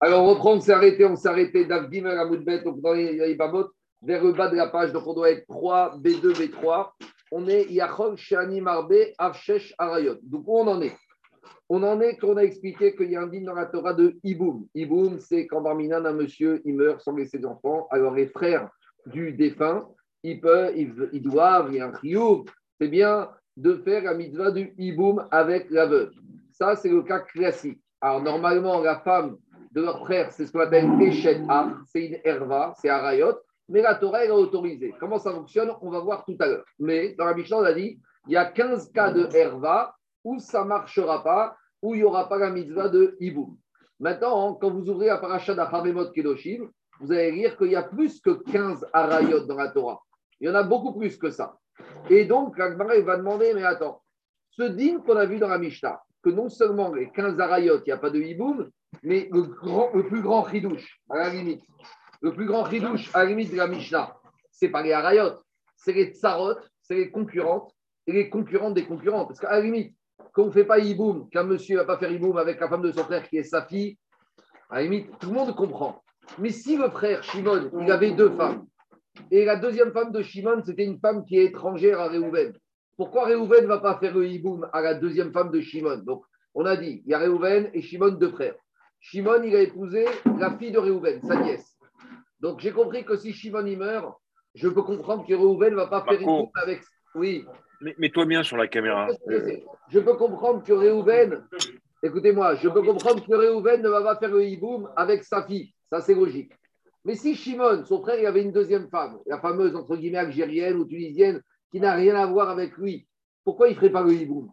Alors, on reprend, on s'est arrêté, on s'est arrêté d'Avgim à Moudbet, donc dans les vers le bas de la page, donc on doit être 3, B2, B3. On est Yachol, Shani, Marbe, Avshesh, Arayot. Donc, où on en est? On en est qu'on a expliqué qu'il y a un din dans la Torah de Iboum. Iboum, c'est quand Barminan, un monsieur, il meurt sans laisser d'enfants. Alors, les frères du défunt, ils, peuvent, ils, doivent, il y a un chiour, c'est bien de faire la mitzvah du Iboum avec la veuve. Ça, c'est le cas classique. Alors, normalement, la femme de leur frère, c'est ce qu'on appelle Eshet c'est une Herva, c'est Arayot, mais la Torah, elle a autorisé. Comment ça fonctionne On va voir tout à l'heure. Mais dans la Mishnah, on a dit il y a 15 cas de Herva où ça ne marchera pas, où il n'y aura pas la mitzvah de Iboum. Maintenant, quand vous ouvrez la paracha d'Achamemot Kedoshim, vous allez lire qu'il y a plus que 15 Arayot dans la Torah. Il y en a beaucoup plus que ça. Et donc, l'Agmara va demander mais attends, ce din qu'on a vu dans la Mishnah, que non seulement les 15 Arayot, il n'y a pas de Iboum, mais le, plus grand chidouche, à la limite, le plus grand chidouche, à la limite de la Mishnah, c'est pas les Arayot, c'est les Tsarot, c'est les concurrentes et les concurrentes des concurrents. Parce qu'à la limite, quand on ne fait pas Iboum, qu'un monsieur ne va pas faire Iboum avec la femme de son frère qui est sa fille, à la limite, tout le monde comprend. Mais si le frère Shimon, il avait deux femmes, et la deuxième femme de Shimon, c'était une femme qui est étrangère à Réhouven, pourquoi Réhouven ne va pas faire le Iboum à la deuxième femme de Shimon? Donc, on a dit, il y a Réhouven et Shimon, deux frères. Shimon, il a épousé la fille de Réhouven, sa nièce. Donc j'ai compris que si Shimon y meurt, je peux comprendre que Réhouven ne va pas faire une avec. Oui. Mets-toi bien sur la caméra. Je peux comprendre que Réhouven, écoutez-moi, je peux comprendre que Réhouven ne va pas faire le hiboum avec sa fille. Ça, c'est logique. Mais si Shimon, son frère, il avait une deuxième femme, la fameuse, entre guillemets, algérienne ou tunisienne, qui n'a rien à voir avec lui, pourquoi il ne ferait pas le hiboum?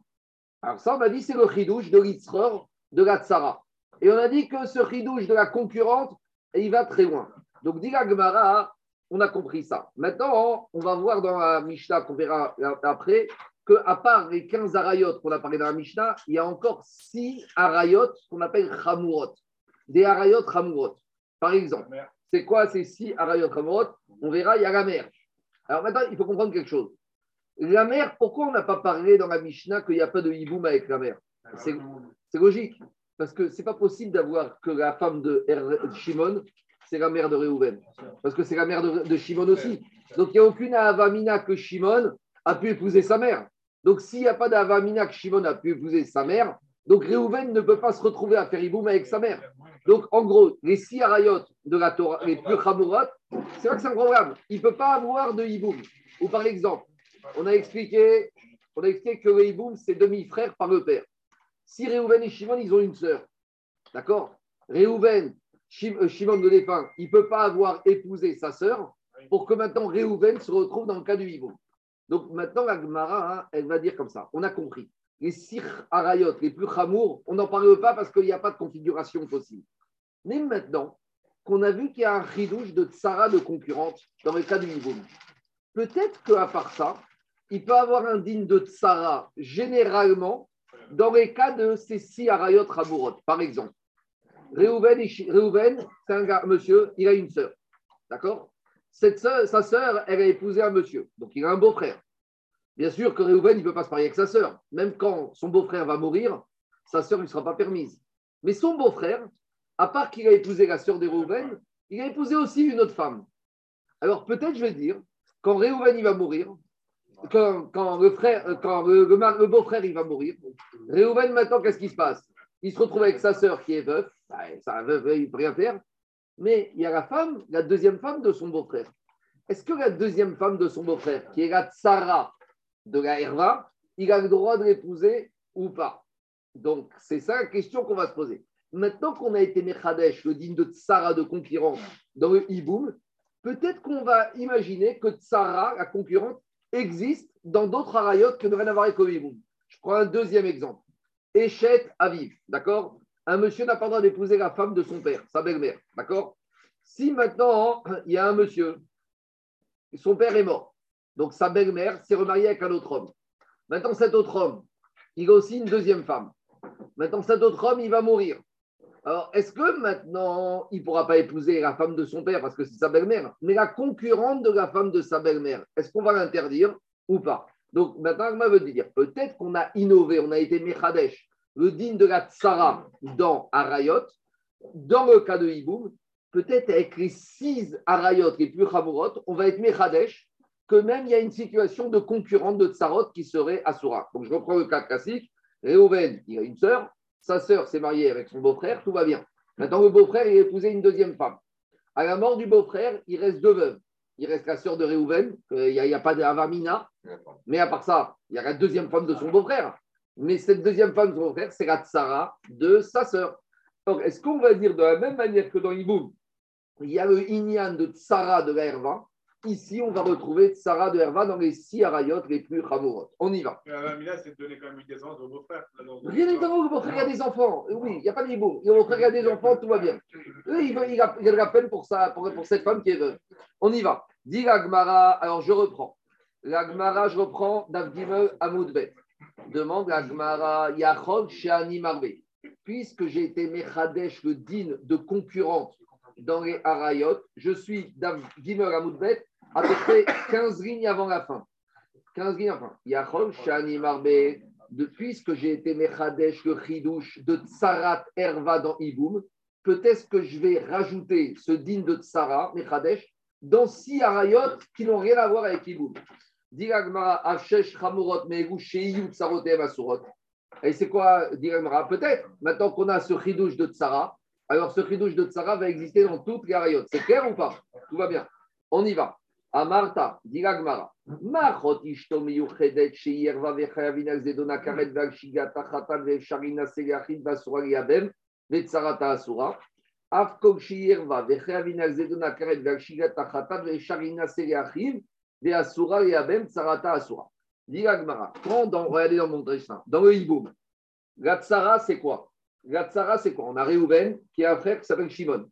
Alors ça, on a dit, c'est le chidouche de l'Itzror de la Tzara. Et on a dit que ce ridouche de la concurrente, il va très loin. Donc, dit Gemara, on a compris ça. Maintenant, on va voir dans la Mishnah, qu'on verra après, qu'à part les 15 arayot qu'on a parlé dans la Mishnah, il y a encore 6 arayot qu'on appelle chamurot. Des arayot chamurot. Par exemple, c'est quoi ces 6 arayot chamurot On verra, il y a la mer. Alors maintenant, il faut comprendre quelque chose. La mer, pourquoi on n'a pas parlé dans la Mishnah qu'il n'y a pas de hiboum avec la mer? C'est logique. Parce que c'est pas possible d'avoir que la femme de Shimon, c'est la mère de Réhouven. Parce que c'est la mère de, Shimon aussi. Donc il n'y a aucune Avamina que Shimon a pu épouser sa mère. Donc s'il n'y a pas d'Avamina que Shimon a pu épouser sa mère, donc Réhouven ne peut pas se retrouver à faire Iboum avec sa mère. Donc en gros, les six arayot de la Torah, les plus c'est vrai que c'est un problème. Il ne peut pas avoir de Iboum. Ou par exemple, on a expliqué, on a expliqué que le Iboum, c'est demi-frère par le père. Si Réhouven et Shimon, ils ont une sœur, d'accord? Réhouven, euh, Shimon de défunt, il ne peut pas avoir épousé sa sœur pour que maintenant Réhouven se retrouve dans le cas du Hibou. Donc maintenant, la Gemara, hein, elle va dire comme ça. On a compris. Les sir arayot, les plus on n'en parle pas parce qu'il n'y a pas de configuration possible. Mais maintenant qu'on a vu qu'il y a un ridouche de tsara de concurrente dans le cas du Hibou, peut-être qu'à part ça, il peut avoir un digne de tsara généralement dans les cas de ces six arayot rabourot, par exemple, Réhouven, c'est un monsieur, il a une sœur. D'accord? Cette Sa sœur, elle a épousé un monsieur. Donc il a un beau-frère. Bien sûr que Réhouven, il ne peut pas se marier avec sa sœur. Même quand son beau-frère va mourir, sa sœur ne sera pas permise. Mais son beau-frère, à part qu'il a épousé la sœur de Réhouven, il a épousé aussi une autre femme. Alors peut-être, je vais dire, quand Réhouven va mourir, quand, le, frère, euh, quand le, beau-frère il va mourir, Réhouven, maintenant, qu'est-ce qui se passe? Il se retrouve avec sa sœur qui est veuve, bah, sa veuve, il ne peut rien faire, mais il y a la femme, la deuxième femme de son beau-frère. Est-ce que la deuxième femme de son beau-frère, qui est la tsara de la Herva, il a le droit de l'épouser ou pas? Donc, c'est ça la question qu'on va se poser. Maintenant qu'on a été Mechadesh, le digne de tsara de concurrence dans le Iboum, peut-être qu'on va imaginer que tsara, la concurrente, existe dans d'autres arayot que ne rien avoir avec Je prends un deuxième exemple. Échet Aviv, d'accord? Un monsieur n'a pas le droit d'épouser la femme de son père, sa belle-mère, d'accord? Si maintenant, il y a un monsieur, son père est mort, donc sa belle-mère s'est remariée avec un autre homme. Maintenant, cet autre homme, il a aussi une deuxième femme. Maintenant, cet autre homme, il va mourir. Alors, est-ce que maintenant, il ne pourra pas épouser la femme de son père parce que c'est sa belle-mère, mais la concurrente de la femme de sa belle-mère, est-ce qu'on va l'interdire ou pas? Donc, maintenant, je veut dire, peut-être qu'on a innové, on a été Mechadesh, le din de la tsara dans Arayot, dans le cas de Hiboum, peut-être avec les six Arayot les plus Hamurot, on va être Mechadesh, que même il y a une situation de concurrente de Tsarot qui serait Asura. Donc je reprends le cas classique. Réhouven, il a une sœur, sa sœur s'est mariée avec son beau-frère, tout va bien. Maintenant, le beau-frère, il a épousé une deuxième femme. À la mort du beau-frère, il reste deux veuves. Il reste la sœur de Réhouven, il n'y a, pas d'Avamina, mais à part ça, il y a la deuxième femme de son beau-frère. Mais cette deuxième femme de son beau-frère, c'est la tsara de sa sœur. Donc, est-ce qu'on va dire de la même manière que dans Iboum, il y a le Inyan de tsara de la Herva, Ici, on va retrouver Sarah de Herva dans les six arayot les plus Hamurot. On y va. Mila, c'est donner quand même une descendance au beau-frère. Rien d'étonnant, le beau-frère a des enfants. Oui, il n'y a pas de hiboum. Le beau-frère a des enfants, tout va bien. Oui, il, il, a, il la peine pour, ça, pour, pour, cette femme qui est veuve. On y va. Dit l'Agmara, alors je reprends. L'Agmara, je reprends d'Avdimel Amoudbet. Demande l'Agmara, Yachog Shani Marbe. Puisque j'ai été Mechadesh, le din de concurrente dans les Arayot, je suis d'Avdimel Amoudbet à peu près 15 lignes avant la fin. 15 lignes avant. Yachol Shani Marbe, depuis que j'ai été Mechadesh, le Chidouche de Tsarat Erva dans Iboum, peut-être que je vais rajouter ce din de Tsara, Mechadesh, dans six arayot qui n'ont rien à voir avec Iboum. Diragmara, Afshesh, Chamorot, Megu, Sheiyu, Tsarot et Masurot. Et c'est quoi, Diragmara Peut-être, maintenant qu'on a ce Chidouche de Tsara, alors ce Chidouche de Tsara va exister dans toutes les arayot. C'est clair ou pas? Tout va bien. On y va. Amarta, Diragmara. Machot ishto miyuchedet vechayavina zedona karet valshigata chatan vefsharina seliachid basura liabem vetsarata asura. Afkog sheyerva vechayavina zedona karet valshigata chatan vefsharina seliachid veasura liabem tsarata asura. Diragmara. Quand dans, regardez dans mon dans le hiboum, la tsara c'est quoi La tsara c'est quoi On a Réhouven qui a un frère qui s'appelle Shimon.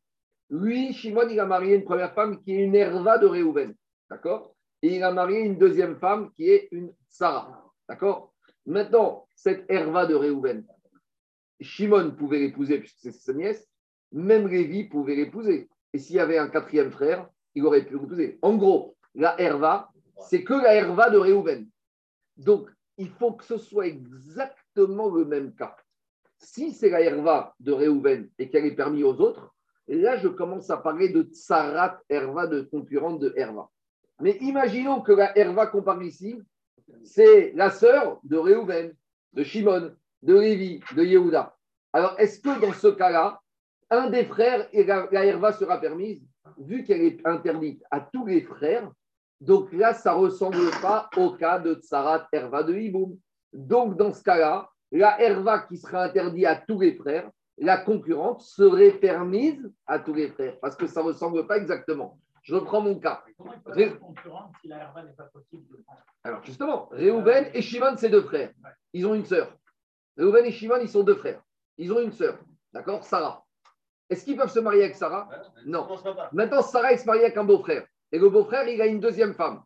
Lui, Shimon, il a marié une première femme qui est une herva de Réhouven. D'accord? Et il a marié une deuxième femme qui est une Sarah. D'accord? Maintenant, cette Herva de Réhouven, Shimon pouvait l'épouser puisque c'est sa nièce, même Lévi pouvait l'épouser. Et s'il y avait un quatrième frère, il aurait pu l'épouser. En gros, la Herva, c'est que la Herva de Réhouven. Donc, il faut que ce soit exactement le même cas. Si c'est la Herva de Réhouven et qu'elle est permise aux autres, là, je commence à parler de Tsarat Herva, de concurrente de Herva. Mais imaginons que la Herva qu'on parle ici, c'est la sœur de Réhouven, de Shimon, de Lévi, de Yehuda. Alors, est-ce que dans ce cas-là, un des frères, et la, Herva sera permise, vu qu'elle est interdite à tous les frères, donc là, ça ne ressemble pas au cas de Tsarat Herva de Hiboum. Donc, dans ce cas-là, la Herva qui sera interdite à tous les frères, la concurrente serait permise à tous les frères, parce que ça ne ressemble pas exactement. Je reprends mon cas. Alors justement, Réhouven et Shimon, c'est deux frères. Ils ont une sœur. Réhouven et Shimon, ils sont deux frères. Ils ont une sœur. D'accord? Sarah. Est-ce qu'ils peuvent se marier avec Sarah? Non. Maintenant, Sarah, se marie avec un beau-frère. Et le beau-frère, il a une deuxième femme.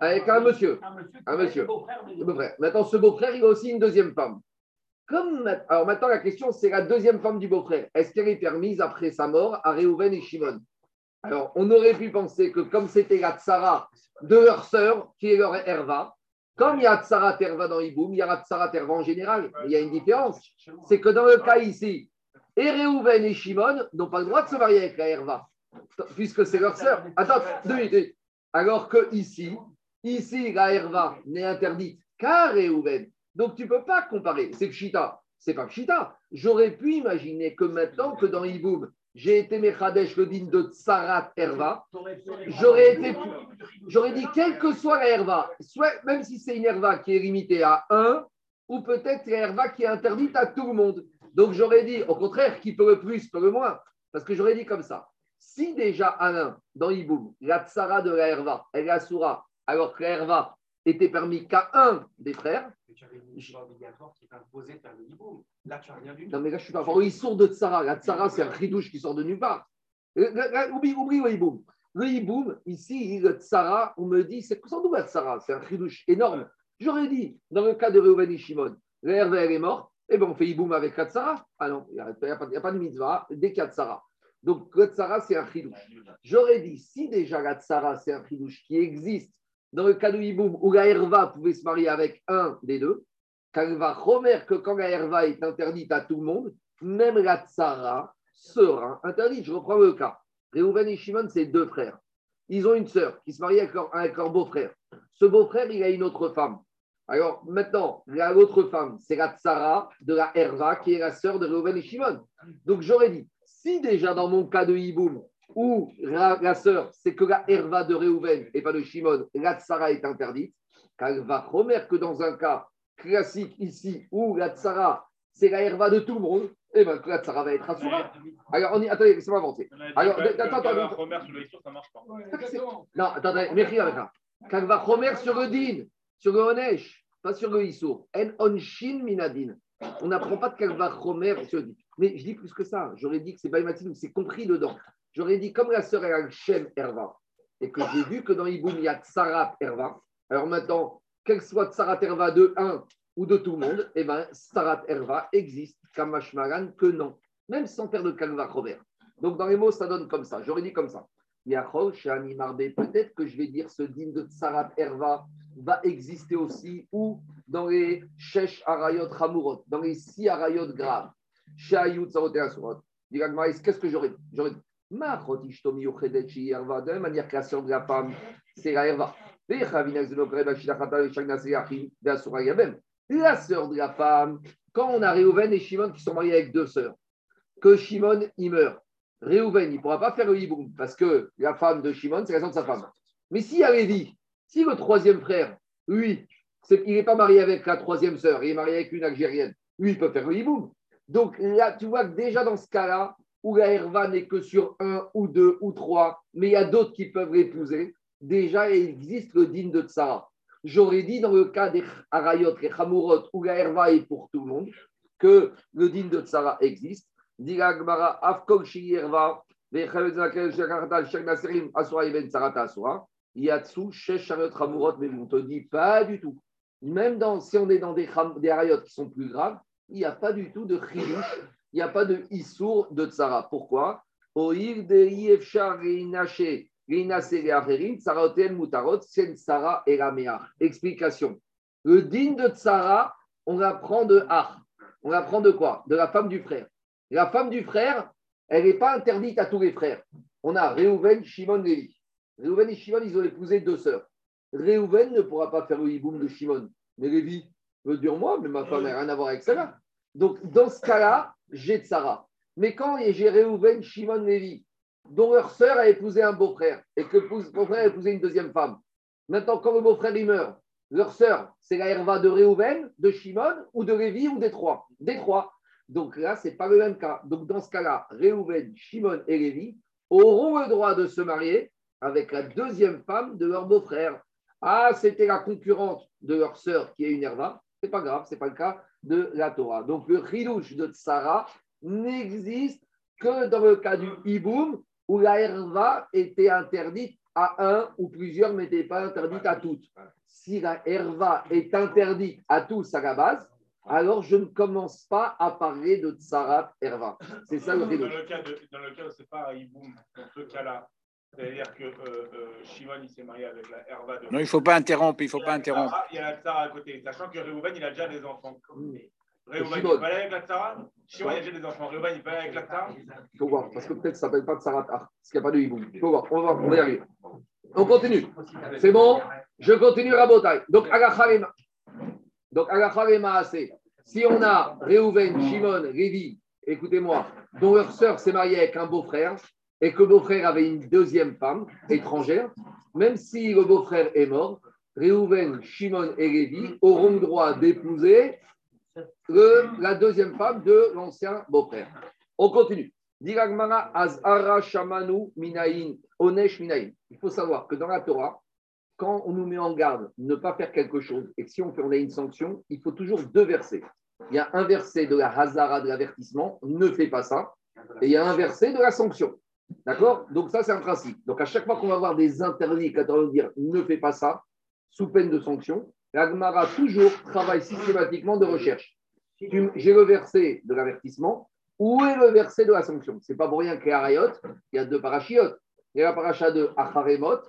Avec un monsieur. Un monsieur. Beau-frère. Maintenant, ce beau-frère, il a aussi une deuxième femme. Comme, alors maintenant, la question, c'est la deuxième femme du beau-frère. Est-ce qu'elle est permise après sa mort à Réhouven et Shimon alors, on aurait pu penser que comme c'était la tsara de leur sœur, qui est leur Herva, comme il y a tsara terva dans Iboum, il y a tsara terva en général. il y a une différence. C'est que dans le cas ici, et et Shimon n'ont pas le droit de se marier avec la Herva, puisque c'est leur sœur. Attends, deux minutes. Alors que ici, ici, la Herva n'est interdite qu'à Réhouven. Donc, tu ne peux pas comparer. C'est Pshita. C'est pas Pshita. J'aurais pu imaginer que maintenant que dans Iboum, j'ai été Mechadesh, le din de Tsarat Herva, j'aurais été, j'aurais dit, quelle que soit la Herva, soit, même si c'est une Herva qui est limitée à 1, ou peut-être la Herva qui est interdite à tout le monde. Donc j'aurais dit, au contraire, qui peut le plus, peut le moins. Parce que j'aurais dit comme ça. Si déjà Alain, dans Iboum, la Tsara de la Herva, elle est Asura, alors que la Herva était permis qu'à un des frères. Mais tu avais une obligatoire qui t'imposait de faire le hiboum. Là, tu n'as rien vu. Non, mais là, je suis pas. Il sort de Tsara. La Tsara, c'est un ridouche qui sort de nulle part. Oublie, oublie le hiboum. Le hiboum, ici, le Tsara, on me dit, c'est sans doute la Tsara, c'est un ridouche énorme. J'aurais dit, dans le cas de Reuven et Shimon, la elle est morte, et eh bien on fait hiboum avec la Tsara. Ah non, il n'y a, a, pas de mitzvah, dès qu'il y a Tsara. Donc, le Tsara, c'est un chidouche. J'aurais dit, si déjà la Tsara, c'est un chidouche qui existe dans le cas où la Herva pouvait se marier avec un des deux, Kalva Chomer, que quand la herva est interdite à tout le monde, même la tsara sera interdite. Je reprends le cas. Réhouven et Shimon, c'est deux frères. Ils ont une sœur qui se marie avec leur, beau-frère. Ce beau-frère, il a une autre femme. Alors maintenant, l'autre femme, c'est la tsara de la herva, qui est la sœur de Réhouven et Shimon. Donc j'aurais dit, si déjà dans mon cas de Hiboum, où la, sœur, c'est que la herva de Réhouven et pas de Shimon, la tsara est interdite, va remettre que dans un cas classique ici, où la tsara, c'est la herva de tout le monde, et eh bien la tsara va être assurée. Alors, on y... attendez, laissez-moi avancer. Alors, attends, attends. sur le ça marche pas. Non, attendez, merci avec ça. Quand va remettre sur le din, sur le onesh, pas sur le issour. En onshin minadin. On n'apprend pas de Kalva Chomer sur le din. Mais je dis plus que ça. J'aurais dit que c'est Baïmatin, c'est compris dedans. J'aurais dit, comme la sœur un Shem Herva, et que j'ai vu que dans Iboum, il y a Tsarat Herva, alors maintenant, qu'elle soit Tsarat Herva de 1 ou de tout le monde, eh bien, Tsarat Herva existe, Kamashmaran, que non, même sans faire de Kalva Robert. Donc, dans les mots, ça donne comme ça. J'aurais dit comme ça. Yachol, Shani Marbe, peut-être que je vais dire ce digne de Tsarat Herva va exister aussi, ou dans les Shesh Arayot Hamurot, dans les six Arayot graves. Shayut Tsarote Asurot. Qu'est-ce que J'aurais dit de la même manière que la sœur de la femme, c'est la. La sœur de la femme, quand on a Réhouven et Shimon qui sont mariés avec deux sœurs, que Shimon il meurt, Réhouven il ne pourra pas faire le hiboum parce que la femme de Shimon, c'est la sœur de sa femme. Mais s'il avait dit, si le troisième frère, lui, il n'est pas marié avec la troisième sœur, il est marié avec une Algérienne, lui, il peut faire le hiboum. Donc là, tu vois que déjà dans ce cas-là, où la herva n'est que sur un ou deux ou trois, mais il y a d'autres qui peuvent l'épouser, déjà il existe le din de Tsara. J'aurais dit dans le cas des Arayot, les Hamurot, où la herva est pour tout le monde, que le din de Tsara existe. Mais on te dit pas du tout. Même dans, si on est dans des, des Arayot qui sont plus graves, il n'y a pas du tout de chidush il n'y a pas de Issour de Tsara. Pourquoi? Explication. Le din de Tsara, on apprend de Ar. On apprend de quoi? De la femme du frère. La femme du frère, elle n'est pas interdite à tous les frères. On a Reuven, Shimon, Lévi. Reuven et Shimon, ils ont épousé deux sœurs. Reuven ne pourra pas faire le hiboum de Shimon. Mais Lévi veut dire moi, mais ma femme n'a rien à voir avec ça. Donc, dans ce cas-là, j'ai Tsara. Mais quand j'ai Réhouven, Shimon, Lévi, dont leur sœur a épousé un beau-frère et que le beau-frère a épousé une deuxième femme, maintenant, quand le beau-frère il meurt, leur sœur, c'est la herva de Réhouven, de Shimon ou de Lévi ou des trois? Des trois. Donc là, ce n'est pas le même cas. Donc dans ce cas-là, Réhouven, Shimon et Lévi auront le droit de se marier avec la deuxième femme de leur beau-frère. Ah, c'était la concurrente de leur sœur qui est une herva. C'est pas grave, c'est pas le cas de la Torah. Donc le chilouche de Tsara n'existe que dans le cas du hiboum où la herva était interdite à un ou plusieurs, mais n'était pas interdite à toutes. Si la herva est interdite à tous à la base, alors je ne commence pas à parler de Tsarat herva. C'est ça le Dans le cas, de, dans le cas où ce n'est pas un hiboum, dans ce cas-là, c'est-à-dire que euh, euh, Shimon, il s'est marié avec la Herva de. Non, il ne faut pas interrompre, il faut pas interrompre. Il y a la Tsara à côté, sachant que Réhouven, il a déjà des enfants. Réhouven, il peut aller avec la Tsara Shimon, il a déjà des enfants. Réhouven, il peut aller avec la Tsara Il faut voir, parce que peut-être ça ne s'appelle pas Tsara parce qu'il n'y a pas de hiboum. Il faut voir, on va, on va y arriver. On continue. C'est bon? Je continue à Botaï. Donc, Agacharema. Donc, Agacharema, assez. Si on a Réhouven, Shimon, Révi, écoutez-moi, dont leur sœur s'est mariée avec un beau-frère, et que beau-frère avait une deuxième femme étrangère, même si le beau-frère est mort, Réhouven, Shimon et Lévi auront le droit d'épouser la deuxième femme de l'ancien beau-frère. On continue. Il faut savoir que dans la Torah, quand on nous met en garde ne pas faire quelque chose et que si on fait on a une sanction, il faut toujours deux versets. Il y a un verset de la Hazara de l'avertissement, ne fais pas ça, et il y a un verset de la sanction. D'accord? Donc ça, c'est un principe. Donc à chaque fois qu'on va avoir des interdits, quand on va dire ne fais pas ça, sous peine de sanction, l'Agmara toujours travaille systématiquement de recherche. J'ai le verset de l'avertissement, où est le verset de la sanction? Ce n'est pas pour rien qu'il y a deux parachiotes. Il y a la paracha de Acharemot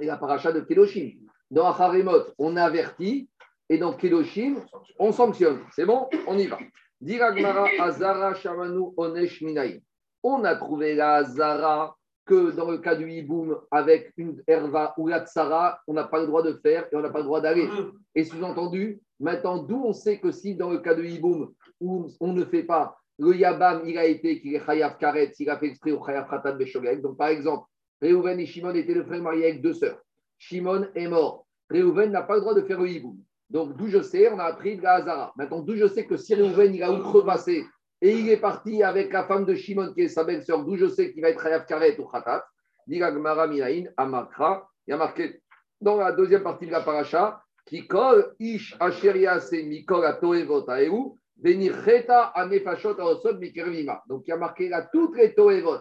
et la paracha de Kedoshim. Dans Acharemot, on avertit, Et dans Kedoshim, on sanctionne. C'est bon? On y va. Diragmara Azara Shamanu Onesh Minaï. On a trouvé la Azara que dans le cas du hiboum, avec une herva ou la tsara, on n'a pas le droit de faire et on n'a pas le droit d'aller. Et sous-entendu, maintenant, d'où on sait que si dans le cas de hiboum, où on ne fait pas, le yabam, il a été qu'il est chayav karet, s'il a fait exprès au chayav khatan beshogeg. Donc, par exemple, Reuven et Shimon étaient le frère marié avec deux sœurs. Shimon est mort. Reuven n'a pas le droit de faire le hiboum. Donc, d'où je sais, on a appris de la Hazara. Maintenant, d'où je sais que si Reuven, il a outrepassé et il est parti avec la femme de Shimon, qui est sa belle-sœur, d'où je sais qu'il va être Hayav Karet ou Khatat. Il y a marqué dans la deuxième partie de la paracha, qui colle Ish Asheria se Mikol Atoevot Aeru, Benicheta Anefashot Aosot Mikervima. Donc il y a marqué là toutes les Toevot,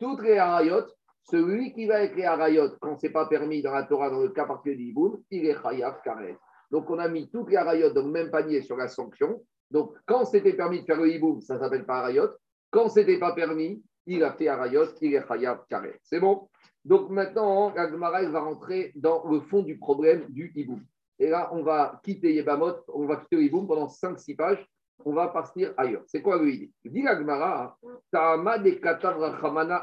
toutes les Harayot. Celui qui va avec les Harayot, quand ce n'est pas permis dans la Torah, dans le cas particulier d'Iboum, il est Hayav Karet. Donc on a mis toutes les Harayot dans le même panier sur la sanction. Donc, quand c'était permis de faire le hiboum, ça s'appelle pas arayot. Quand c'était pas permis, il a fait arayot, il est khayab carré. C'est bon? Donc maintenant, la Gemara va rentrer dans le fond du problème du hiboum. Et là, on va quitter Yebamot, on va quitter le hiboum pendant 5-6 pages. On va partir ailleurs. C'est quoi le Dit la Gemara, Ta'ama de Katavra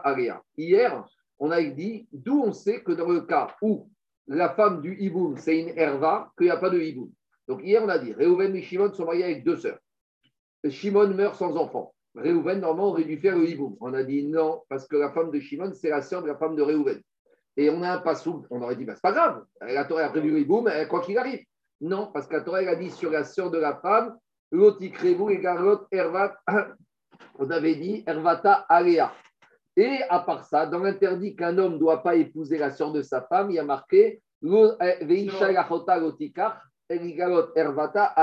Area. Hier, on a dit d'où on sait que dans le cas où la femme du hiboum, c'est une herva, qu'il n'y a pas de hiboum. Donc hier, on a dit, Réhouven et Shimon sont mariés avec deux sœurs. Shimon meurt sans enfant. Réhouven, normalement, aurait dû faire le hiboum. On a dit non, parce que la femme de Shimon, c'est la sœur de la femme de Réhouven. Et on a un passou. On aurait dit, bah, c'est pas grave. La Torah a prévu le hiboum, quoi qu'il arrive. Non, parce que la Torah a dit sur la sœur de la femme, Lotikrevu et Garot Ervat. On avait dit Ervata Alea. Et à part ça, dans l'interdit qu'un homme ne doit pas épouser la sœur de sa femme, il y a marqué Veisha Lotikar Ervata.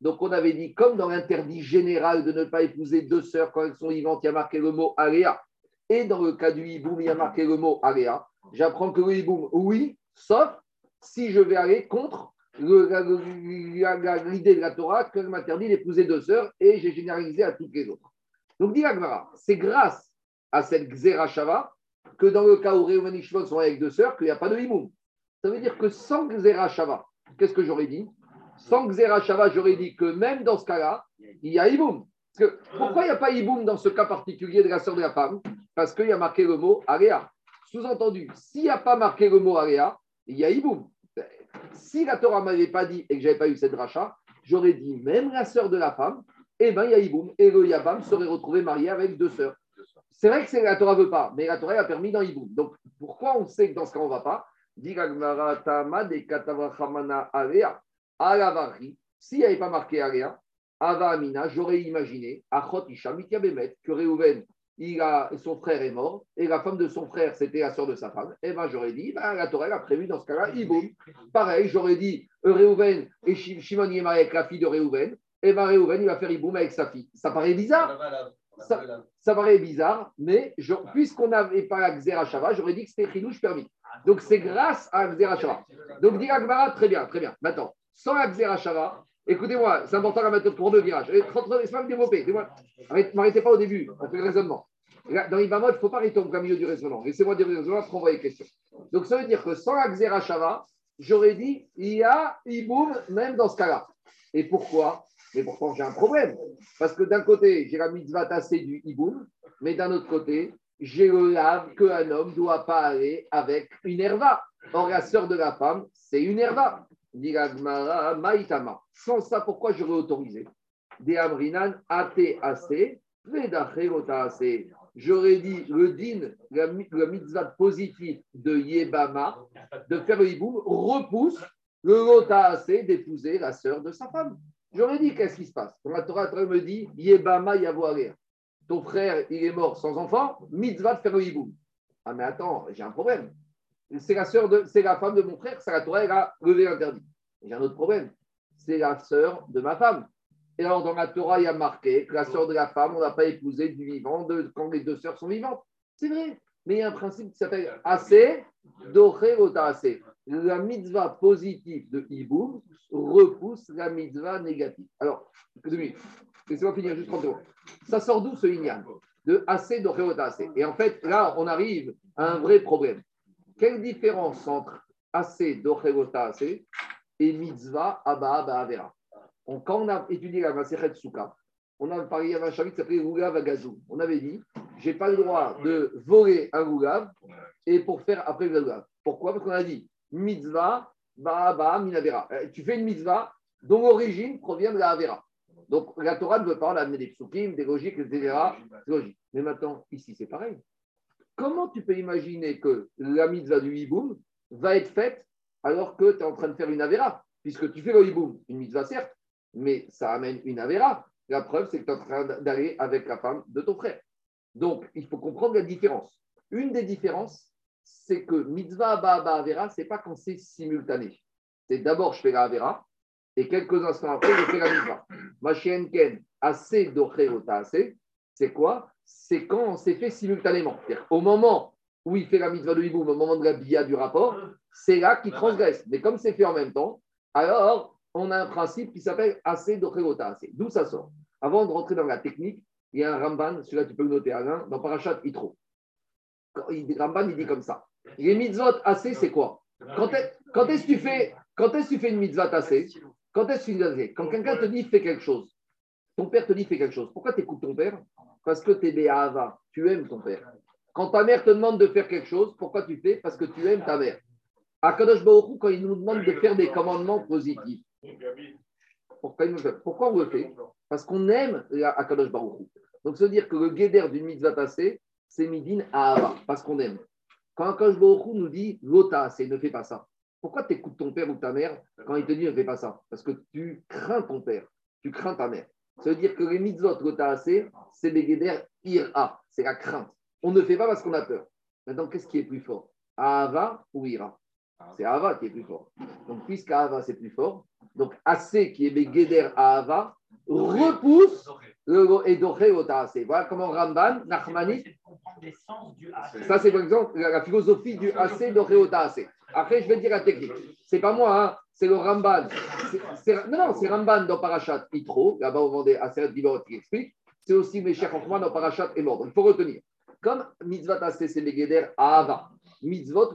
Donc on avait dit, comme dans l'interdit général de ne pas épouser deux sœurs quand elles sont vivantes, il y a marqué le mot Alea. Et dans le cas du hiboum, il y a marqué le mot Alea. J'apprends que le hiboum, oui, sauf si je vais aller contre l'idée de la Torah qu'elle m'interdit d'épouser deux sœurs et j'ai généralisé à toutes les autres. Donc, dit c'est grâce à cette Xerashava que dans le cas où Réouman et sont avec deux sœurs, qu'il n'y a pas de hiboum. Ça veut dire que sans Xerashava, qu'est-ce que j'aurais dit Sans Xerashava, j'aurais dit que même dans ce cas-là, il y a Iboum. pourquoi il n'y a pas Iboum dans ce cas particulier de la sœur de la femme Parce qu'il y a marqué le mot Aréa. Sous-entendu, s'il n'y a pas marqué le mot Aréa, il y a Iboum. Si la Torah m'avait pas dit et que je pas eu cette rachat, j'aurais dit même la sœur de la femme, eh bien il y a Iboum. Et le Yabam serait retrouvé marié avec deux sœurs. C'est vrai que la Torah ne veut pas, mais la Torah a permis dans Iboum. Donc pourquoi on sait que dans ce cas on ne va pas s'il n'y avait pas marqué Aléa, Ava Amina, j'aurais imaginé, Achot que Réhouven, il a, son frère est mort, et la femme de son frère, c'était la soeur de sa femme. Et eh ben j'aurais dit, ben, la Torah a prévu dans ce cas-là, Iboum. Pareil, j'aurais dit, Réhouven et Shimon marié avec la fille de Réhouven, et eh ben Réhouven, il va faire Iboum avec sa fille. Ça paraît bizarre ça, paraît bizarre, mais puisqu'on n'avait pas la Xerashava, j'aurais dit que c'était Chilouche permis. Donc c'est grâce à Xerashava. Donc dit Akbara, très bien, très bien. Maintenant, sans la Xerashava, écoutez-moi, c'est important à mettre pour deux virages. Laissez-moi me développer. M'arrêtez pas au début, on fait le raisonnement. Dans Ibamot, il ne faut pas arrêter au milieu du raisonnement. Laissez-moi dire le raisonnement, après on voit les questions. Donc ça veut dire que sans la Xerashava, j'aurais dit, il y a Iboum même dans ce cas-là. Et pourquoi? Mais pourtant, j'ai un problème. Parce que d'un côté, j'ai la mitzvah tassée du hiboum, mais d'un autre côté, j'ai le lave qu'un homme ne doit pas aller avec une herva. Or, la sœur de la femme, c'est une herva. maïtama. Sans ça, pourquoi j'aurais autorisé? Des amrinan, ate ase, J'aurais dit le din, la, mitzvah positive de Yebama, de faire le hiboum, repousse le lota d'épouser la sœur de sa femme. J'aurais dit qu'est-ce qui se passe? Quand la Torah me dit Yebama Yavoarer. Ton frère, il est mort sans enfant, mitzvah de faire le. Ah, mais attends, j'ai un problème. C'est la, la femme de mon frère, c'est la Torah, a levé l'interdit. J'ai un autre problème. C'est la sœur de ma femme. Et alors, dans la Torah, il y a marqué que la sœur de la femme, on n'a pas épousé du vivant de, quand les deux sœurs sont vivantes. C'est vrai. Mais il y a un principe qui s'appelle assez, doré assez la mitzvah positive de Hiboum repousse la mitzvah négative. Alors, laissez-moi finir juste 30 secondes. Ça sort d'où ce Inyan? De assez de assez. Et en fait, là, on arrive à un vrai problème. Quelle différence entre assez d'Ochevota assez et mitzvah Abba Abba Avera? quand on a étudié la Maseret Souka, on a parlé, avait un chapitre qui s'appelait Roulav Agazou. On avait dit, j'ai pas le droit de voler un Roulav et pour faire après le Roulav. Pourquoi? Parce qu'on a dit mitzvah, ba, minavera. Euh, tu fais une mitzvah dont l'origine provient de la Avera. Donc la Torah ne veut pas amener des psukim, des logiques, etc. logique. Mais maintenant, ici, c'est pareil. Comment tu peux imaginer que la mitzvah du hiboum va être faite alors que tu es en train de faire une Avera? Puisque tu fais le hiboum, une mitzvah certes, mais ça amène une Avera. La preuve, c'est que tu es en train d'aller avec la femme de ton frère. Donc, il faut comprendre la différence. Une des différences, c'est que mitzvah ba avera, ce n'est pas quand c'est simultané. C'est d'abord je fais la avera, et quelques instants après, je fais la mitzvah. Machienken, assez d'ochéota assez, c'est quoi? C'est quand on s'est fait simultanément. Au moment où il fait la mitzvah de hiboum, au moment de la bia du rapport, c'est là qu'il transgresse. Mais comme c'est fait en même temps, alors on a un principe qui s'appelle assez d'Ochelota assez. D'où ça sort? Avant de rentrer dans la technique, il y a un Ramban, celui-là tu peux le noter à l'un, dans Parashat Itro. Ramban, il dit comme ça. Les mitzvot assez, c'est quoi Quand est-ce que tu fais que tu fais une mitzvah assez Quand est-ce que tu fais Quand quelqu'un te dit fais quelque chose, ton père te dit fais quelque chose. Pourquoi tu écoutes ton père Parce que tu es Béhava, tu aimes ton père. Quand ta mère te demande de faire quelque chose, pourquoi tu fais Parce que tu aimes ta mère. À Kadosh Baruch quand il nous demande de faire des commandements positifs, pourquoi, on le fait Parce qu'on aime Akadosh Baruch Donc, se dire que le guéder d'une mitzvah tassée, c'est midin Ava, parce qu'on aime. Quand Baruch nous dit l'ota, c'est ne fais pas ça. Pourquoi tu écoutes ton père ou ta mère quand il te dit ne fais pas ça? Parce que tu crains ton père, tu crains ta mère. Ça veut dire que les mitzvot l'ota c'est Begeder ira, c'est la crainte. On ne fait pas parce qu'on a peur. Maintenant, qu'est-ce qui est plus fort? Ava ou ira? C'est Ava qui est plus fort. Donc, puisque Ava c'est plus fort, donc assez qui est Begeder Ava, repousse. Voilà comment Ramban, Nachmani. Ça, c'est par exemple la, philosophie du assez Doré Otase. Après, je vais dire la technique. C'est pas moi, hein, c'est le Ramban. non, non, c'est Ramban dans Parashat Itro, là-bas au Vendée, à Seret Divorot qui explique. C'est aussi Meshach Chochman dans Parashat et mort. Il faut retenir. Comme mitzvah assez, c'est Begeder Ava mitzvot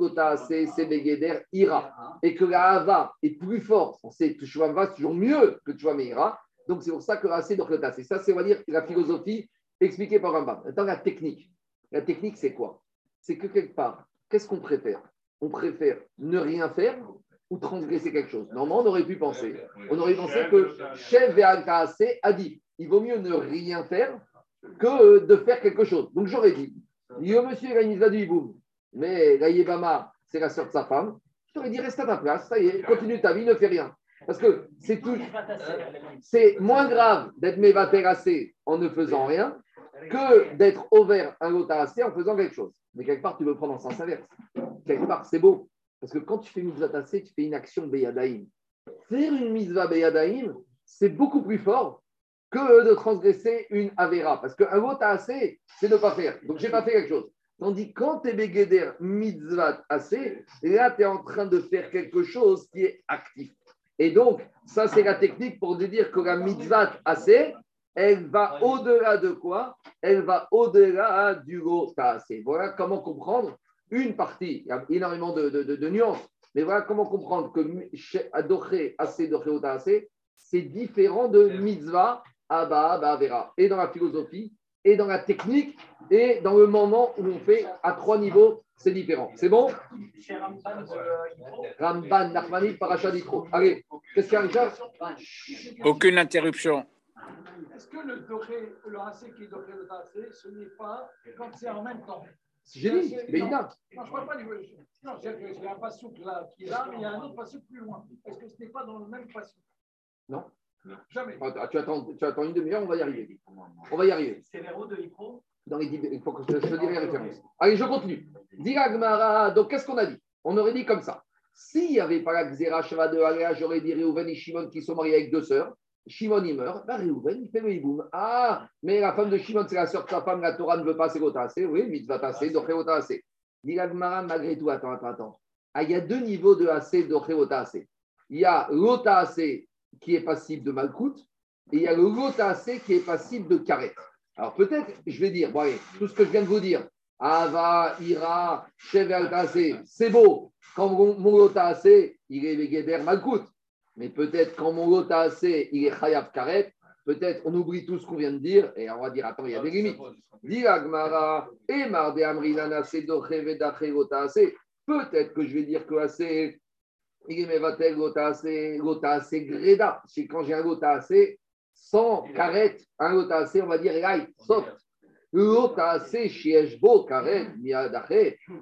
c'est begeder ira. Et que la hava est plus forte. On sait que Shuvah va toujours mieux que Shuvah ira. Donc c'est pour ça que assez donc c'est ça, c'est la philosophie expliquée par Rambam. Maintenant la technique. La technique c'est quoi? C'est que quelque part, qu'est-ce qu'on préfère? On préfère ne rien faire ou transgresser quelque chose? Normalement, on aurait pu penser. On aurait pensé que Chef assez a dit il vaut mieux ne rien faire que de faire quelque chose. Donc j'aurais dit, yo monsieur il a du boum, mais la c'est la sœur de sa femme, je t'aurais dit reste à ta place, ça y est, continue ta vie, ne fais rien. Parce que c'est tout. C'est moins grave d'être mévatéracé en ne faisant rien que d'être ouvert un assez en faisant quelque chose. Mais quelque part, tu veux prendre en sens inverse. Quelque part, c'est beau. Parce que quand tu fais mitzvah tassé, tu fais une action beyadaïm. Faire une mitzvah beyadaïm, c'est beaucoup plus fort que de transgresser une avera. Parce qu'un assez, c'est ne pas faire. Donc, je n'ai pas fait quelque chose. Tandis que quand tu es Begeder mitzvah assez, là, tu es en train de faire quelque chose qui est actif. Et donc, ça, c'est la technique pour dire que la mitzvah assez, elle va au-delà de quoi? Elle va au-delà du assez. Voilà comment comprendre une partie. Il y a énormément de, nuances, mais voilà comment comprendre que adoré assez, assez, c'est différent de mitzvah, abba, abba, vera. Et dans la philosophie, et dans la technique et dans le moment où on fait à trois niveaux, c'est différent. C'est bon Ramban, Nachmani, Paracha Allez, qu'est-ce qu'il y a, Richard Aucune interruption. Est-ce que le doré, le AC qui est doré, le AC, ce n'est pas quand c'est en même temps J'ai dit, mais il a. Non, je ne parle pas du. Non, j'ai un passouk là qui est là, mais il y a un autre passouk plus loin. Est-ce que ce n'est pas dans le même passouk Non. Jamais. tu, attends, tu attends une demi-heure, on va y arriver. On va y arriver. C'est vers de l'IPRO Dans les il faut que je, te dise les références. Allez, je continue. Donc qu'est-ce qu'on a dit? On aurait dit comme ça. S'il n'y avait pas la Xéra Sheva de Aléa, j'aurais dit Réhouven et Shimon qui sont mariés avec deux sœurs. Shimon, il meurt. Bah, Réhouven, il fait le hiboum. Ah, mais la femme de Shimon, c'est la sœur de sa femme. La Torah ne veut pas c'est assez. Oui, mitzvah assez, dochevota assez. Diragmara, malgré tout, attends, attends, attends. Ah, il y a deux niveaux de assez, dochevota assez. Il y a l'ota assez qui est passible de malcoute, et il y a le assez qui est passible de carré. Alors peut-être, je vais dire, bon, tout ce que je viens de vous dire, Ava, Ira, Chevel c'est beau. Quand mon, assez, il est Guéder malcoute. Mais peut-être quand mon lot assez, il est Chayav Karet, peut-être on oublie tout ce qu'on vient de dire et on va dire attends, il y a des limites. Dit Agmara, et Marde Amrinana assez. Peut-être que je vais dire que assez, il est Mevatel Gota assez, Greda. C'est quand j'ai un Gota assez sans Karet, un Gota assez, on va dire light, soft.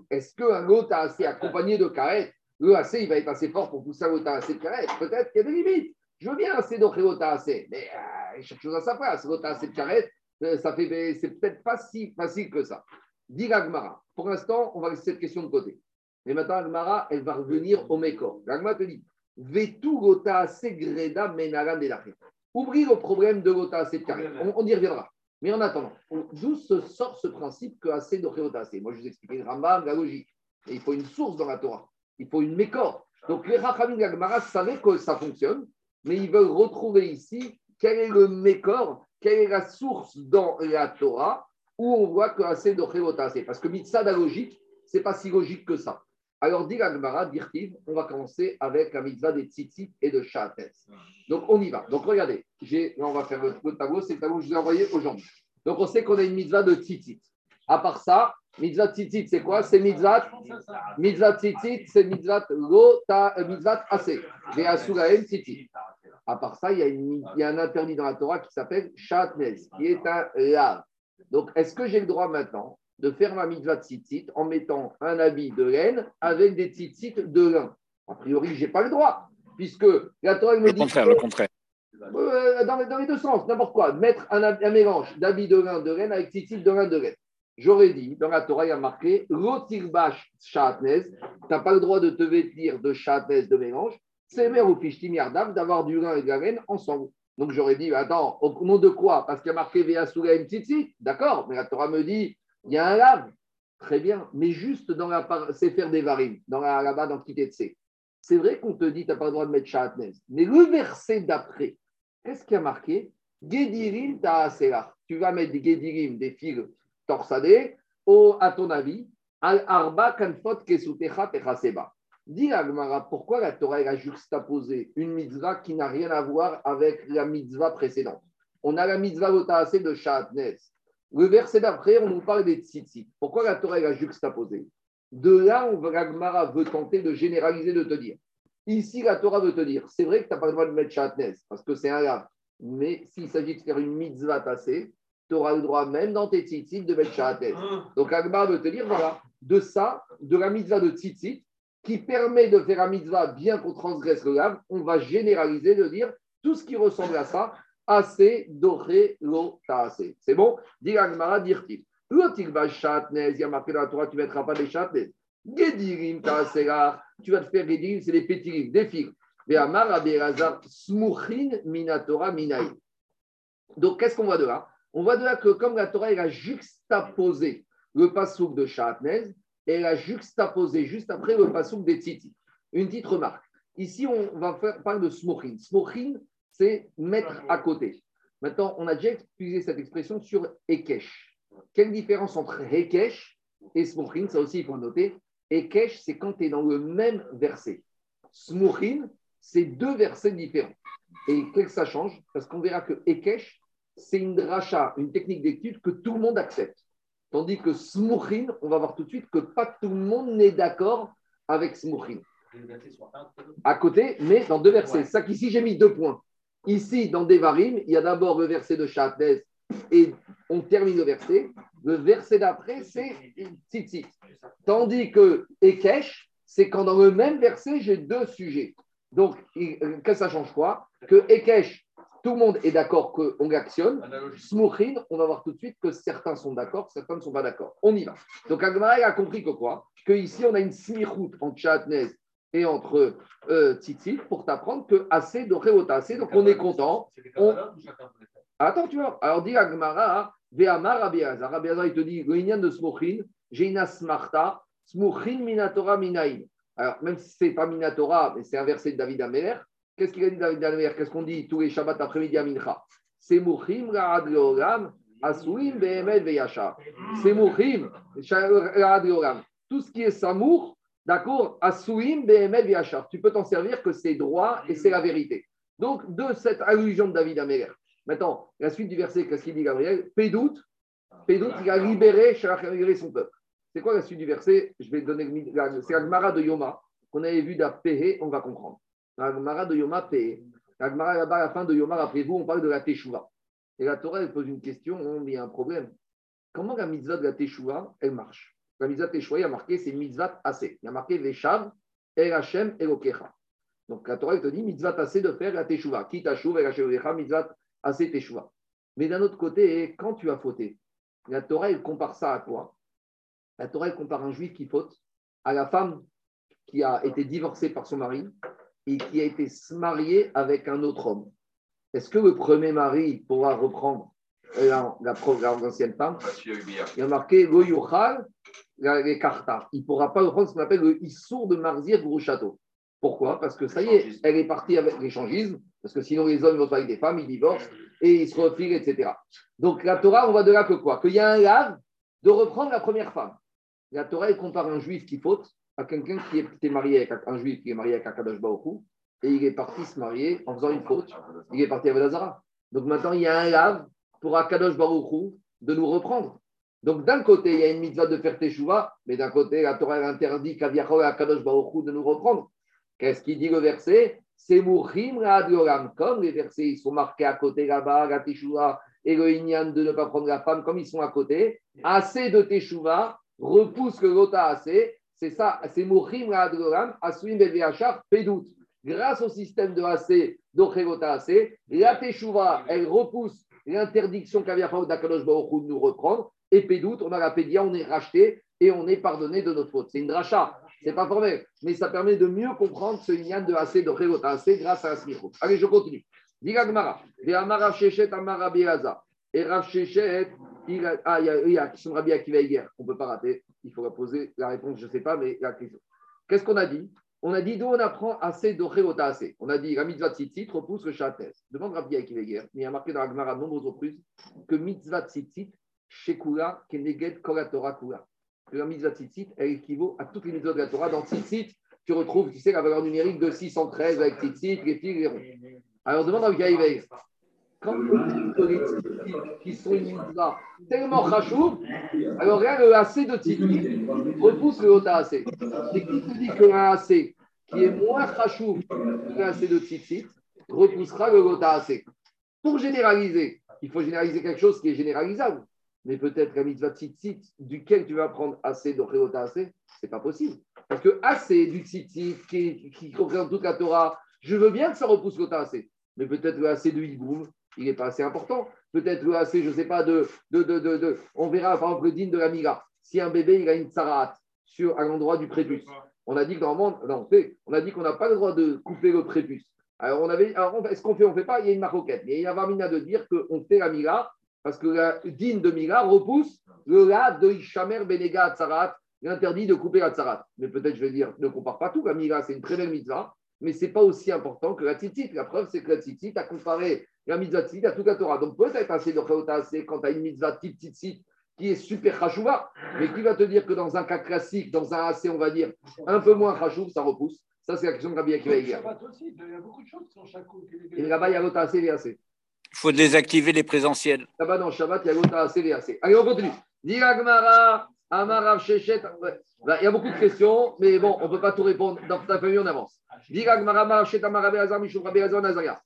Est-ce qu'un Gota assez accompagné de Karet, le assez, il va être assez fort pour pousser un Gota assez de Karet? Peut-être qu'il y a des limites. Je veux bien assez d'Ochegota assez, mais euh, chaque chose à sa place. Gota assez de Karet, euh, ça fait, c'est peut-être pas si facile que ça. Dit Gagmara. Pour l'instant, on va laisser cette question de côté. Mais maintenant, Gagmara, elle va revenir au Mekor. Gagmara te dit Vetu gota segreda menaran Oublie le problème de gota assez on, on y reviendra. Mais en attendant, d'où se sort ce principe que assez assez? Moi, je vous expliquais le Rambam, la logique. Il faut une source dans la Torah. Il faut une Mekor. Donc, les Rachamim Gagmara savaient que ça fonctionne, mais ils veulent retrouver ici quel est le Mekor quelle est la source dans la Torah où on voit que assez de Parce que mitzvah la logique, c'est pas si logique que ça. Alors, dit l'Agmara, dirtiv, on va commencer avec la mitzvah des tzitzit et de shates. Donc, on y va. Donc, regardez, on va faire le, tableau, c'est le tableau que je vous ai envoyé aujourd'hui. Donc, on sait qu'on a une mitzvah de tzitzit. À part ça, mitzvah tzitzit, c'est quoi? C'est mitzvah, mitzvah tzitzit, c'est mitzvah lota, euh, mitzvah assez. Ve'asuraem tzitzit. À part ça, il y, a un interdit dans la Torah qui s'appelle Shatnez, qui est un lave. Donc, est-ce que j'ai le droit maintenant de faire ma mitzvah de tzitzit en mettant un habit de laine avec des tzitzit de lin A priori, je n'ai pas le droit, puisque la Torah me dit. Le contraire, le contraire. Euh, dans, les, deux sens, n'importe quoi. Mettre un, mélange d'habits de lin de laine avec tzitzit de lin de laine. J'aurais dit, dans la Torah, il y a marqué Rotirbash Shatnez. Tu n'as pas le droit de te vêtir de Shatnez de mélange c'est mère ou Yardav d'avoir du lin et de la laine ensemble. Donc j'aurais dit, attends, au nom de quoi? Parce qu'il y a marqué Vea une Tzitzit, d'accord, mais la Torah me dit, il y a un lave. Très bien, mais juste dans la c'est faire des varim, dans la, là-bas dans Kitetse. C'est vrai qu'on te dit, tu n'as pas le droit de mettre Shahatnez. Mais le verset d'après, qu'est-ce qui a marqué? Gedirim. Tu vas mettre des Gedirim, des fils torsadés, au, à ton avis, al arba kanfot kesutecha techaseba. Dis pourquoi la Torah a juxtaposé une mitzvah qui n'a rien à voir avec la mitzvah précédente? On a la mitzvah de Shahatnes. Le verset d'après, on nous parle des tzitzit. Pourquoi la Torah a juxtaposé De là, on, Agmara veut tenter de généraliser, de te dire. Ici, la Torah veut te dire, c'est vrai que tu n'as pas le droit de mettre Shahatnes, parce que c'est un lave. Mais s'il s'agit de faire une mitzvah tassée, tu auras le droit même dans tes tzitzit de mettre Shahatnes. Donc Agmara veut te dire, voilà, de ça, de la mitzvah de tzitzit, qui permet de faire un mitzvah bien qu'on transgresse le lave, on va généraliser de dire tout ce qui ressemble à ça, assez, doré, lo, assez. C'est bon? Dit Agmara, dire-t-il. il y a marqué dans la Torah, tu ne mettras pas des chatnez. Gedirim, tu vas te faire Gedirim, c'est des pétirim, des fils. Smuchin, Minatora, Minaï. Donc, qu'est-ce qu'on voit de là? On voit de là que comme la Torah a juxtaposé le pasouk de Shatnez, et elle a juxtaposé juste après le pasouk des titi. Une petite remarque. Ici, on va faire, parler de smochin. Smochin, c'est mettre à côté. Maintenant, on a déjà utilisé cette expression sur Ekesh. Quelle différence entre Ekesh et smochin Ça aussi, il faut noter. Ekesh, c'est quand tu es dans le même verset. Smochin, c'est deux versets différents. Et qu'est-ce que ça change Parce qu'on verra que Ekesh, c'est une dracha, une technique d'étude que tout le monde accepte. Tandis que Smouchin, on va voir tout de suite que pas tout le monde n'est d'accord avec Smouchin. À côté, mais dans deux versets. C'est ça qu'ici, j'ai mis deux points. Ici, dans Devarim, il y a d'abord le verset de Chatnes et on termine le verset. Le verset d'après, c'est Tzitzit. Tandis que Ekesh, c'est quand dans le même verset, j'ai deux sujets. Donc, qu'est-ce que ça change quoi? Que Ekesh, tout le monde est d'accord qu'on actionne. Smouchin, on va voir tout de suite que certains sont d'accord, certains ne sont pas d'accord. On y va. Donc Agmara a compris que quoi? Que ici on a une smichout entre Chatnez et entre euh, Tzitzit pour t'apprendre que assez de assez. Donc on est content. Attends, tu vois. Alors dit Agmara, Ve'amar Abiazar. Abiazar, il te dit, le de Smouchin, j'ai une asmarta, Smouchin minatora minaïn. Alors même si ce n'est pas minatora, mais c'est un verset de David Amer. Qu'est-ce qu'il a dit David Amer Qu'est-ce qu'on dit tous les Shabbats après-midi à Mincha? C'est Mouchim, Ra'ad Leolam, Asuim, Behemet, Veyachar. C'est Mouchim, Ra'ad Leolam. Tout ce qui est Samour, D'accord? Asouim, BML, Yachar. Tu peux t'en servir que c'est droit et c'est la vérité. Donc, de cette allusion de David Améler. Maintenant, la suite du verset, qu'est-ce qu'il dit Gabriel? Pédout, Pédout, il a libéré, libéré son peuple. C'est quoi la suite du verset? Je vais donner c'est la Gemara de Yoma qu'on avait vu d'Apéhé, on va comprendre. La Gemara de Yoma Péhé. La Gemara là-bas, à la fin de Yoma, rappelez-vous, on parle de la Teshuvah. Et la Torah, elle pose une question, il y a un problème. Comment la mitzvah de la Teshuvah, elle marche? La mitzvah de Teshuvah, il y a marqué, c'est mitzvah assez. Il y a marqué Veshav, El Hashem, Elokecha. Donc la Torah, elle te dit mitzvah assez de faire la Teshuvah. Qui El Hashem, mitzvah assez Teshuvah. Mais d'un autre côté, quand tu as fauté, la Torah, elle compare ça à quoi? La Torah, elle compare un juif qui faute à la femme qui a été divorcée par son mari et qui a été mariée avec un autre homme. Est-ce que le premier mari pourra reprendre la, l'ancienne femme Il a marqué Lo les karta. Il ne pourra pas reprendre ce qu'on appelle le Issour de Marzir gros château. Pourquoi? Parce que ça y est, elle est partie avec l'échangisme, parce que sinon les hommes vont pas avec des femmes, ils divorcent et ils se refilent, etc. Donc la Torah, on voit de là que quoi? Qu'il y a un lave de reprendre la première femme. La Torah, elle compare un juif qui faute à quelqu'un qui était marié avec un juif qui est marié avec un Kadosh Baruch et il est parti se marier en faisant une faute. Il est parti avec Lazara. Donc maintenant, il y a un lave pour Akadosh Baruch de nous reprendre. Donc d'un côté, il y a une mitzvah de faire teshuva, mais d'un côté, la Torah interdit qu'Aviachol et Akadosh Baruch de nous reprendre. Qu'est-ce qu'il dit le verset? C'est Mouchim Comme les versets ils sont marqués à côté là-bas, la teshuva et le Inyan de ne pas prendre la femme comme ils sont à côté. Assez de teshuva repousse le lota assez. C'est ça, c'est Mouchim Radioram, Asuim Beveachar, Pedout grâce au système de AC, d'Ochelota AC, la Teshuvah, elle repousse l'interdiction qu'avait d'Akadosh Baruch de nous reprendre, et Pédout, on a la Pédia, on est racheté et on est pardonné de notre faute. C'est une dracha, c'est pas formel, mais ça permet de mieux comprendre ce lien de AC, d'Ochelota AC grâce à la smicho. Allez, je continue. Diga Gmara, Amara Amara Biaza, et Rav ah, il y a, il y a question Rabbi Akiva hier, on ne peut pas rater, il faut la poser. La réponse, je ne sais pas, mais la question. Qu'est-ce qu'on a dit? On a dit d'où on apprend assez d'Oreota assez. On a dit la mitzvah tzitzit repousse le chatès. Demande Rabbi Akiveger, mais il y a marqué dans la Gemara de nombreuses reprises que mitzvah tzitzit, shekula, keneged kolatora kula. Que la mitzvah tzitzit, elle équivaut à toutes les mitzvahs de la Torah. Dans tzitzit, tu retrouves, tu sais, la valeur numérique de 613 avec tzitzit, les fils, les ronds. Alors demande Rabbi Akiveger, quand on dit les qui sont une mitzvah tellement chachou, alors regarde le AC de Tzitzit repousse le Ota AC. Et qui te dit que un AC qui est moins chachou que AC de Tzitzit repoussera le Ota AC Pour généraliser, il faut généraliser quelque chose qui est généralisable. Mais peut-être qu'un mitzvah tzitzit duquel tu vas prendre assez de Réota assez, c'est pas possible. Parce que assez du tzitzit qui, qui représente toute la Torah, je veux bien que ça repousse l'ota assez. Mais peut-être le de Hiboum, il n'est pas assez important. Peut-être assez, je ne sais pas, de, de, de, de, On verra, par exemple, le digne de la migra. Si un bébé il a une tsarat sur, à l'endroit du prépuce, on a dit que normalement, non, on a dit qu'on n'a pas le droit de couper le prépuce. Alors, on avait, alors est-ce qu'on fait, on ne fait pas Il y a une maroquette. Mais il y a Varmina de dire qu'on fait la migra parce que la digne de migra repousse le la de Ishamer Benega Tsarat, l'interdit de couper la tsarat. Mais peut-être, je vais dire, ne compare pas tout. La migra, c'est une très belle mitzvah, mais ce n'est pas aussi important que la tzitzit. La preuve, c'est que la tzitzit a comparé la mitzvah tzitzit à toute la Torah. Donc peut-être assez de assez quand tu as une mitzvah type tzitzit qui est super chachouva, mais qui va te dire que dans un cas classique, dans un assez, on va dire, un peu moins chachouv, ça repousse. Ça, c'est la question de Rabbi Akiva Il y a beaucoup de choses qui sont chachouv. Et là-bas, il y a l'ota assez assez. Il faut désactiver les présentiels. Là-bas, dans Shabbat, il y a l'ota assez assez. Allez, on continue. Diragmara, Amarav Shechet. Il y a beaucoup de questions, mais bon, on ne peut pas tout répondre. Dans ta famille, on avance. Diragmara, Marachet, Amarav Azar, Mishou, Rabbi Azar, Nazaria.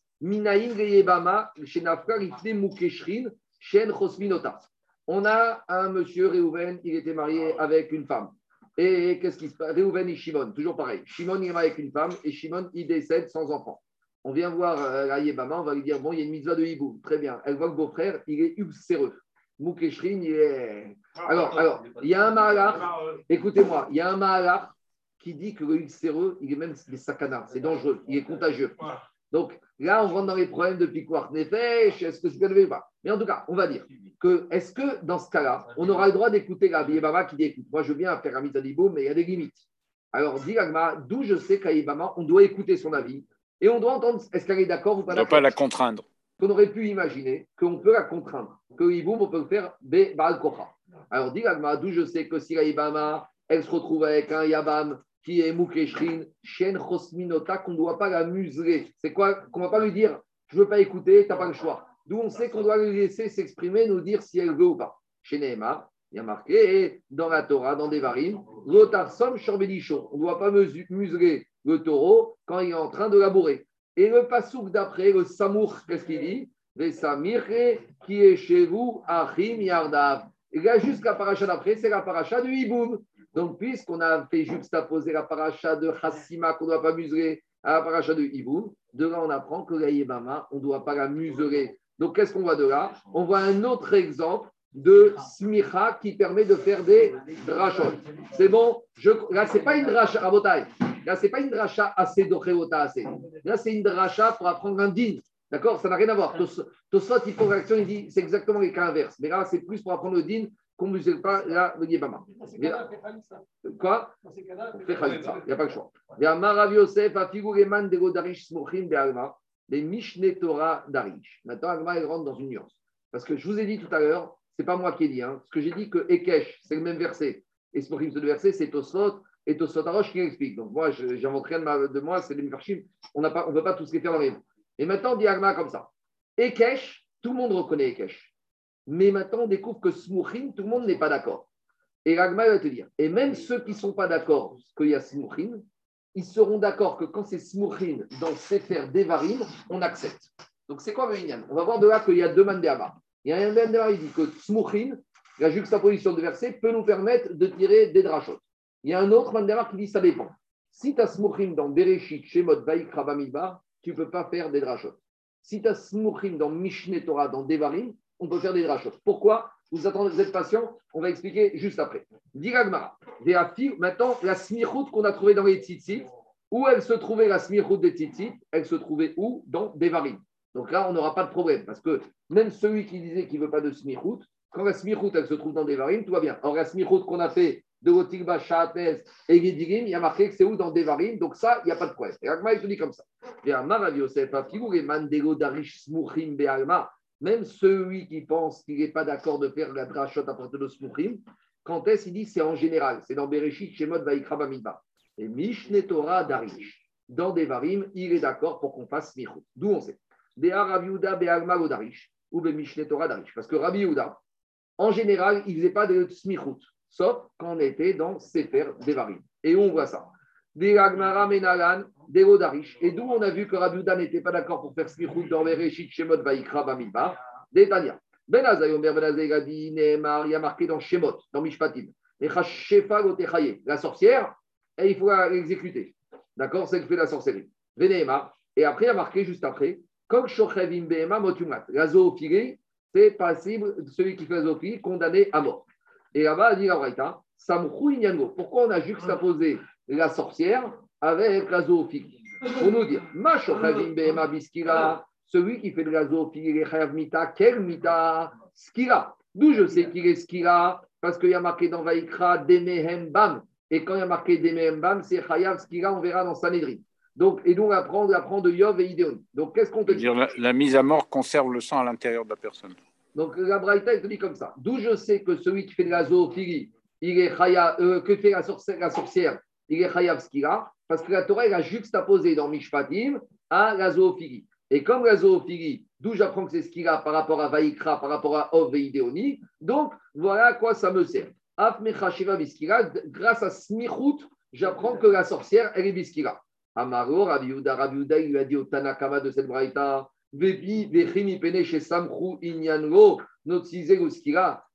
On a un monsieur, Réhouven, il était marié avec une femme. Et qu'est-ce qui se passe? Réhouven et Shimon, toujours pareil. Shimon, il est marié avec une femme et Shimon, il décède sans enfant. On vient voir euh, on va lui dire bon, il y a une mitzvah de hibou. Très bien. Elle voit que beau-frère, il est ulcéreux. Moukeshrin, il est. Alors, alors, il y a un mahalach, écoutez-moi, il y a un mahalach qui dit que le ulcéreux, il est même des sakana, c'est dangereux, il est contagieux. Donc là, on rentre dans les problèmes de piquoir nefesh, est-ce que c'est bien ou pas? Mais en tout cas, on va dire que est-ce que dans ce cas-là, on aura le droit d'écouter la Baba qui dit écoute, moi je veux bien faire un mitadibo, mais il y a des limites. Alors, dit d'où je sais qu'à on doit écouter son avis et on doit entendre est-ce qu'elle est d'accord ou pas d'accord. On ne doit pas la contraindre. Qu'on aurait pu imaginer qu'on peut la contraindre, que Iboum, on peut le faire Baal Kocha. Alors, dit d'où je sais que si la elle se retrouve avec un Yabam qui est Moukeshrin, Shen Chosminota, qu'on ne doit pas la museler. C'est quoi Qu'on ne va pas lui dire Je ne veux pas écouter, tu n'as pas le choix. D'où on sait qu'on doit lui laisser s'exprimer, nous dire si elle veut ou pas. Chez Nehemar, il y a marqué dans la Torah, dans des varim, Lotarsom Shorbedichon. On ne doit pas museler le taureau quand il est en train de labourer. Et le pasouk d'après, le Samour, qu'est-ce qu'il dit? Qui est chez vous, Achim Yardav. Et là, jusqu'à paracha d'après, c'est la paracha de Hiboum. Donc, puisqu'on a fait juxtaposer la paracha de Hassima qu'on ne doit pas museler à la paracha de Hiboum, de là, on apprend que la Yébama, on ne doit pas la museler. Donc, qu'est-ce qu'on voit de là? On voit un autre exemple de smicha qui permet de faire des drachot. C'est bon? Je, Là, ce n'est pas une dracha à Là, ce n'est pas une dracha assez d'ocheota assez. Là, c'est une dracha pour apprendre un din. D'accord? Ça n'a rien à voir. Tosfot, il faut réaction, il dit c'est exactement les cas inverses. Mais là, c'est plus pour apprendre le din muselle pas là, le yébama. Quoi Il n'y a pas le choix. Il y a Marav Yosef, Afigureman de Godarish Smochin de Alma, les Mishne Torah Darish. Maintenant, Alma, elle rentre dans une nuance. Parce que je vous ai dit tout à l'heure, ce n'est pas moi qui ai dit, hein, parce que j'ai dit que Ekesh, c'est le même verset. Et Smochin, ce verset, c'est Tosfot et Tosfot Arosh qui l'explique. Donc moi, j'invente rien de, moi, c'est des Mefarshim. On ne peut pas tous les faire dans les mots. Et maintenant, on dit Agma comme ça. Ekesh, tout le monde reconnaît Ekesh. Mais maintenant, on découvre que Smouchin, tout le monde n'est pas d'accord. Et Agma va te dire, et même ceux qui ne sont pas d'accord qu'il y a Smouchin, ils seront d'accord que quand c'est Smouchin dans Sefer Devarim, on accepte. Donc c'est quoi le Inyan On va voir de là qu'il y a deux mandéama. Il y a un mandéama, il dit que Smouchin, la juxtaposition de versets, peut nous permettre de tirer des drachot. Il y a un autre mandéama qui dit ça dépend. Si tu as Smouchin dans Bereshit, Shemot, Vaikra, Bamidbar, tu ne peux pas faire des drachot. Si tu as smouchim dans Mishneh Torah, dans Devarim, on peut faire des drachot. Pourquoi Vous attendez, vous êtes patient On va expliquer juste après. Diragmara. Maintenant, la smichout qu'on a trouvée dans les tzitzit, où elle se trouvait la smichout des tzitzit Elle se trouvait où Dans Devarim. Donc là, on n'aura pas de problème. Parce que même celui qui disait qu'il ne veut pas de smichout, quand la smichout, elle se trouve dans Devarim, tout va bien. Or, la smichout qu'on a fait de Gotigba, Shahatez et Gedirim, il y a marqué que c'est où dans Devarim, donc ça, il n'y a pas de problème. Et Agma, il te dit comme ça. Même celui qui pense qu'il n'est pas d'accord de faire la drachot à partir de Smuchim, quand est-ce qu'il dit c'est en général, c'est dans Bereshit, Shemot, Vaikra. Et Mishne Torah Darish. Dans Devarim, il est d'accord pour qu'on fasse Smichut. D'où on sait. Dea Rabbi Uda Be'alma Darish. Ou Mishne Torah Darish. Parce que Rabbi Uda, en général, il ne faisait pas de Smichut sauf quand on était dans Sefer Devarim. Et on voit ça Et d'où on a vu que Rabbi n'était pas d'accord pour faire smichut dans Bereshit, Shemot, Vaikra, Bamidbar. Détania. Ben Azayomer, Ben Azay, Gadi, Nehemar, il y a marqué dans Shemot, dans Mishpatim. La sorcière, et il faut l'exécuter. D'accord C'est ce fait la sorcellerie. Venehemar. Et après, il y a marqué juste après, comme Shochevim Behema Motumat. La zoophilie, c'est passible, celui qui fait la zoophilie, condamné à mort. Et là-bas, dit la Braïta, Pourquoi on a juxtaposé la sorcière avec la zoophilie Pour nous dire, celui qui fait de la zoophilie, il est mita, quel mita? Skira. D'où je sais qu'il est skira? Parce qu'il y a marqué dans Vaikra, Demehem Bam. Et quand il y a marqué Demehem Bam, c'est chayav skira, on verra dans Sanhedrin. Donc, et donc, on apprend, on apprend de Yov et Idéon. Donc, qu'est-ce qu'on te dit? La, la, mise à mort conserve le sang à l'intérieur de la personne. Donc la Braïta, elle te dit comme ça. D'où je sais que celui qui fait de la zoophilie, il est chaya, euh, que fait la sorcière, la sorcière il est chayav parce que la Torah, elle a juxtaposé dans Mishpatim à la zoophilie. Et comme la zoophilie, d'où j'apprends que c'est skira par rapport à Vaikra, par rapport à Ov donc voilà à quoi ça me sert. Grâce à Smichut, j'apprends que la sorcière, elle est biskira. Amaro, Rabbi Yuda, Rabbi Yuda, il lui a dit au Tanakama de cette braïta,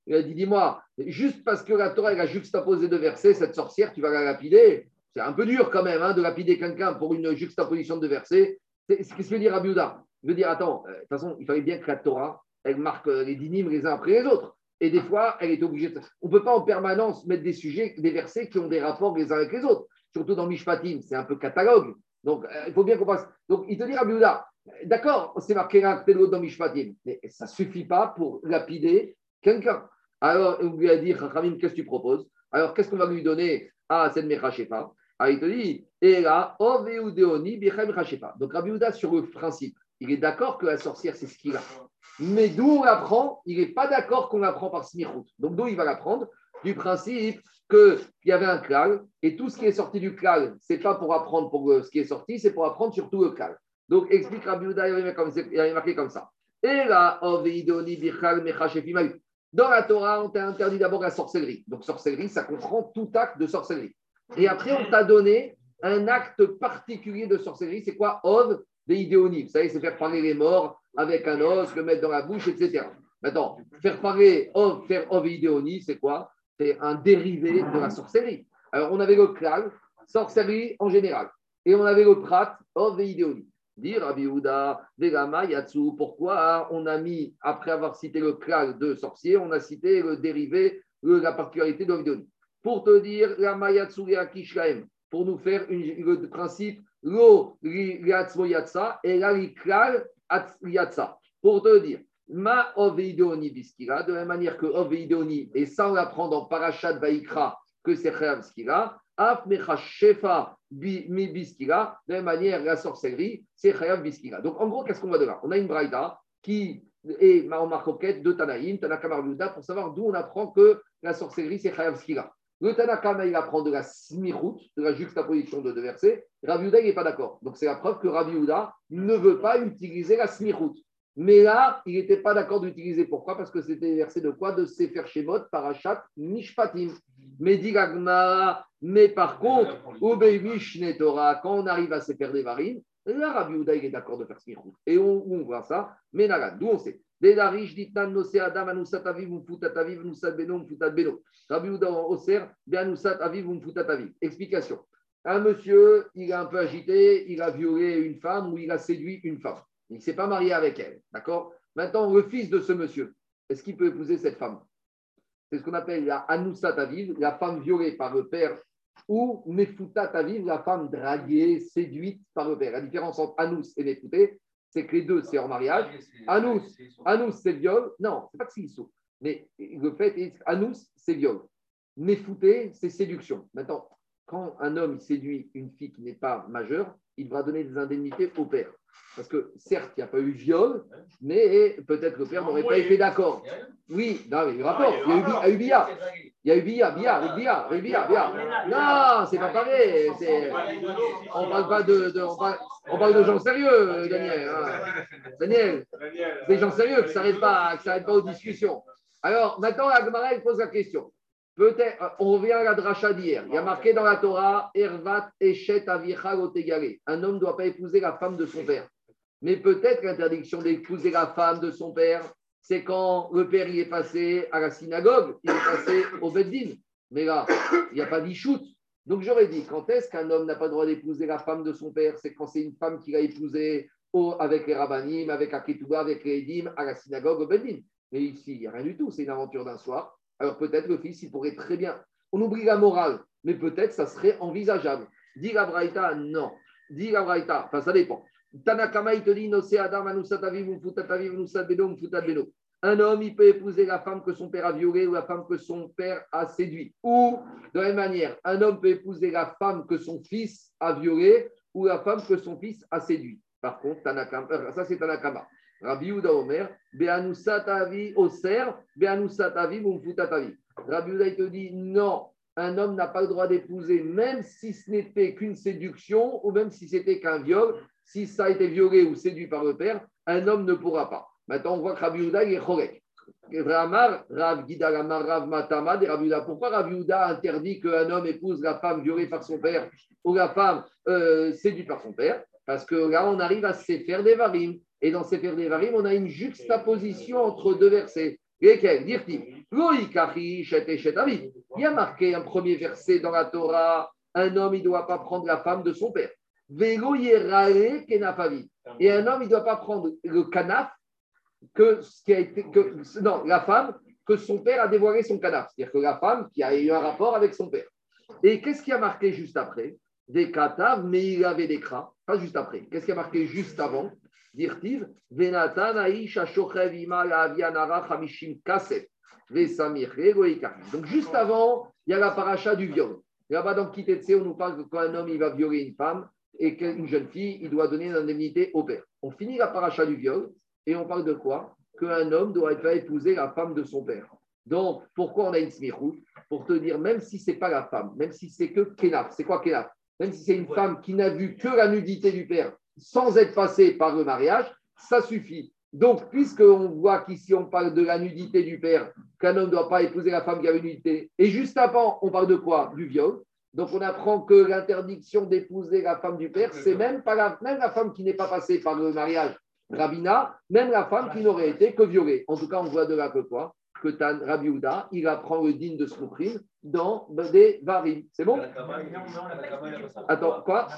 il a dit Dis-moi, juste parce que la Torah a juxtaposé deux versets, cette sorcière, tu vas la lapider. C'est un peu dur quand même hein, de lapider quelqu'un pour une juxtaposition de versets. Qu'est-ce que veut dire Abiouda Il veut dire Attends, euh, de toute façon, il fallait bien que la Torah, elle marque euh, les dynimes les uns après les autres. Et des fois, elle est obligée. On ne peut pas en permanence mettre des sujets, des versets qui ont des rapports les uns avec les autres. Surtout dans Mishpatim, c'est un peu catalogue. Donc, euh, il faut bien qu'on passe. Donc, il te dit, Abiouda, D'accord, c'est marqué un dans Mishpatim, mais ça ne suffit pas pour lapider quelqu'un. Alors, on lui a dit, Khamim, qu'est-ce que tu proposes? Alors, qu'est-ce qu'on va lui donner à cette Mechachepa Alors, il te dit, et là, Donc, Rabbi Uda, sur le principe, il est d'accord que la sorcière, c'est ce qu'il a. Mais d'où on l'apprend? Il n'est pas d'accord qu'on l'apprend par Smichut. Donc, d'où il va l'apprendre? Du principe qu'il y avait un klal, et tout ce qui est sorti du klal, ce n'est pas pour apprendre pour ce qui est sorti, c'est pour apprendre surtout le klal. Donc, explique Rabbi Uda, il avait marqué comme ça. Et là, dans la Torah, on t'a interdit d'abord la sorcellerie. Donc, sorcellerie, ça comprend tout acte de sorcellerie. Et après, on t'a donné un acte particulier de sorcellerie. C'est quoi Ov des idéonies. Vous savez, c'est faire parler les morts avec un os, le mettre dans la bouche, etc. Maintenant, faire parler Ov, faire Ov et c'est quoi? C'est un dérivé de la sorcellerie. Alors, on avait le klal, sorcellerie en général. Et on avait le prat, Ov et idéonie. Dire Rabbi Vegama, Yatsu, pourquoi on a mis, après avoir cité le klal de sorcier, on a cité le dérivé, la particularité de l'idéonie. Pour te dire, la Mayatsu et pour nous faire le principe Lo et la Yatsa. Pour te dire, Ma Oveideoni Biskira, de la même manière que Oveideoni, et ça on l'apprend dans Parashat Vaikra, que c'est Chayav Skira, Af Shefa Mi Biskira, de la même manière la sorcellerie, c'est Chayav Biskira. Donc en gros, qu'est-ce qu'on voit de là? On a une Braïda qui est marcoquette de Tanaïm, Tanakamar pour savoir d'où on apprend que la sorcellerie, c'est Chayav Skira. Le Tanakama, il apprend de la smirout, de la juxtaposition de deux versets. Rav il n'est pas d'accord. Donc, c'est la preuve que Rav ne veut pas utiliser la smirout. Mais là, il n'était pas d'accord d'utiliser. Pourquoi? Parce que c'était versets de quoi? De Sefer Shemot, Parashat, Mishpatim. Mais dit mais par contre, Torah, quand on arrive à Sefer Devarim, là, Rav il est d'accord de faire smirout. Et on, on voit ça Mais là, d'où on sait. Rabbi. Explication. Un monsieur, il est un peu agité, il a violé une femme ou il a séduit une femme. Il ne s'est pas marié avec elle. D'accord? Maintenant, le fils de ce monsieur, est-ce qu'il peut épouser cette femme? C'est ce qu'on appelle la Anusat Aviv, la femme violée par le père, ou Mefutat Aviv, la femme draguée, séduite par le père. La différence entre Anus et Mefuté, c'est que les deux, c'est en mariage. Anous, Anous, c'est viol. Non, c'est pas que c'est Issou. Mais le fait, Anous, c'est viol. Méfouté, c'est séduction. Maintenant, quand un homme séduit une fille qui n'est pas majeure, il devra donner des indemnités au père. Parce que certes, il n'y a pas eu viol, mais peut-être que le père n'aurait pas été d'accord. Oui, non, mais il y a eu rapport. Il y a eu Bia. Il y a eu Bia, Bia, Bia, Bia, Bia. Non, c'est pas pareil. On parle pas de, on, parle, de gens sérieux, Daniel. Hein. Daniel, des gens sérieux qui ne s'arrêtent pas, pas aux discussions. Alors, maintenant, Agmara, pose la question. Peut-être, euh, on revient à la dracha d'hier. Il y a marqué dans la Torah, Ervat Eshet Un homme ne doit pas épouser la femme de son père. Mais peut-être l'interdiction d'épouser la femme de son père, c'est quand le père y est passé à la synagogue, il est passé au Beddin. Mais là, il n'y a pas d'ishout. Donc j'aurais dit, quand est-ce qu'un homme n'a pas le droit d'épouser la femme de son père? C'est quand c'est une femme qui l'a épousé avec les rabbinim, avec Akitouba, avec les Edim, à la synagogue au Beddin. Mais ici, il n'y a rien du tout, c'est une aventure d'un soir alors peut-être le fils, il pourrait très bien. On oublie la morale, mais peut-être ça serait envisageable. Dit la non. Dit la Braïta, enfin ça dépend. Tanakama, il te dit, Adam, un homme, il peut épouser la femme que son père a violée ou la femme que son père a séduit. Ou, de la même manière, un homme peut épouser la femme que son fils a violée ou la femme que son fils a séduit. Par contre, Tanakama, ça c'est Tanakama. Rabbi Yehuda Omer, Beanusatavi Oser, Beanusatavi Mumfutatavi. Rabbi il te dit non, un homme n'a pas le droit d'épouser, même si ce n'était qu'une séduction ou même si c'était qu'un viol. Si ça a été violé ou séduit par le père, un homme ne pourra pas. Maintenant, on voit que Rabbi il est chorek. Rav Gidalamar, Rav Matama, et Rabbi Pourquoi Rabbi Yehuda interdit qu'un homme épouse la femme violée par son père ou la femme euh, séduite par son père? Parce que là, on arrive à se faire des varim. Et dans Sefer Devarim, on a une juxtaposition entre deux versets. Il y a marqué un premier verset dans la Torah un homme, il ne doit pas prendre la femme de son père. Et un homme, il ne doit pas prendre le canaf que ce qui a été. Que, non, la femme que son père a dévoilé son canaf. C'est-à-dire que la femme qui a eu un rapport avec son père. Et qu'est-ce qui a marqué juste après? Des katav, mais il avait des crans. Pas juste après. Qu'est-ce qui a marqué juste avant Dirtiv, Donc juste avant, il y a la paracha du viol. Là-bas dans Kitetse, on nous parle que quand un homme il va violer une femme et qu'une jeune fille, il doit donner une indemnité au père. On finit la paracha du viol et on parle de quoi? Qu'un homme doit pas épouser la femme de son père. Donc, pourquoi on a une smichut pour te dire, même si ce n'est pas la femme, même si c'est que Kenaf, c'est quoi Kenaf? Même si c'est une femme qui n'a vu que la nudité du père sans être passée par le mariage, ça suffit. Donc, puisqu'on voit qu'ici on parle de la nudité du père, qu'un homme ne doit pas épouser la femme qui a une nudité, et juste avant, on parle de quoi? Du viol. Donc, on apprend que l'interdiction d'épouser la femme du père, c'est même, pas la, même la femme qui n'est pas passée par le mariage Rabina, même la femme qui n'aurait été que violée. En tout cas, on voit de là que quoi Que Tan Rabbi Houda, il apprend le digne de Smoukrim dans des varim. C'est bon? Attends, quoi?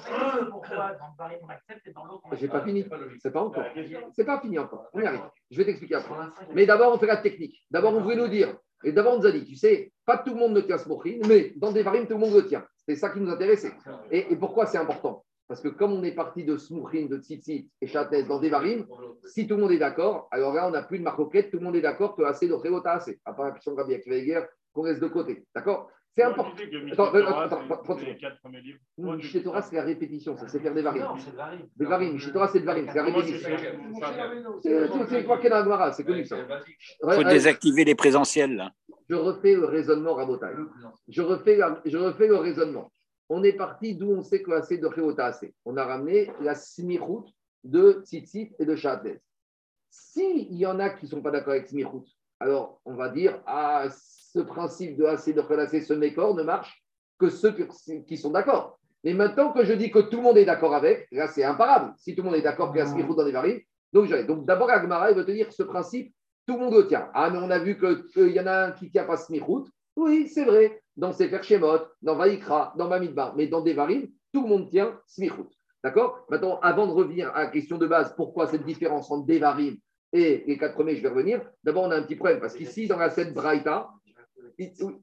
J'ai pas fini. C'est pas encore. C'est pas fini encore. On y arrive. Je vais t'expliquer après. Mais d'abord, on fait la technique. D'abord, on voulait nous dire. Et d'abord, on nous a dit, tu sais, pas tout le monde ne tient Smoukrim, mais dans des varim, tout le monde le tient. C'est ça qui nous intéressait. Et, et pourquoi c'est important? Parce que comme on est parti de Smouchin, de Tzitzit et Chatez dans des varim, si tout le monde est d'accord, alors là, on n'a plus de marcoquette, tout le monde est d'accord que assez de Réota assez. À part la question de Gabi guerre qu'on reste de côté. D'accord C'est important. Attends, attends, attends, Miché Torah, c'est la répétition, ça c'est faire des varim. Des varim. Miché Torah, c'est des varim, c'est la répétition. C'est quoi qu'est dans C'est connu ça. Il faut désactiver les présentiels. Là. Je refais le raisonnement rabotage. Je refais, je refais le raisonnement on est parti d'où on sait que assez de Réota On a ramené la smichout de Tzitzit et de Shatez. S'il y en a qui ne sont pas d'accord avec smichout, alors on va dire, ah, ce principe de assez de assez, ce mécor ne marche que ceux qui sont d'accord. Mais maintenant que je dis que tout le monde est d'accord avec, là c'est imparable. Si tout le monde est d'accord qu'il y a smichout dans les varim, donc Donc d'abord, Agmara, il veut te dire ce principe, tout le monde le tient. Ah, mais on a vu qu'il y en a un qui ne tient pas smichout. Oui, c'est vrai dans Sefer Shemot, dans Vaikra, dans Mamidbar, mais dans Devarim, tout le monde tient Smichut. D'accord? Maintenant, avant de revenir à la question de base, pourquoi cette différence entre Devarim et les quatre premiers, je vais revenir. D'abord, on a un petit problème, parce qu'ici, dans la scène Braïta,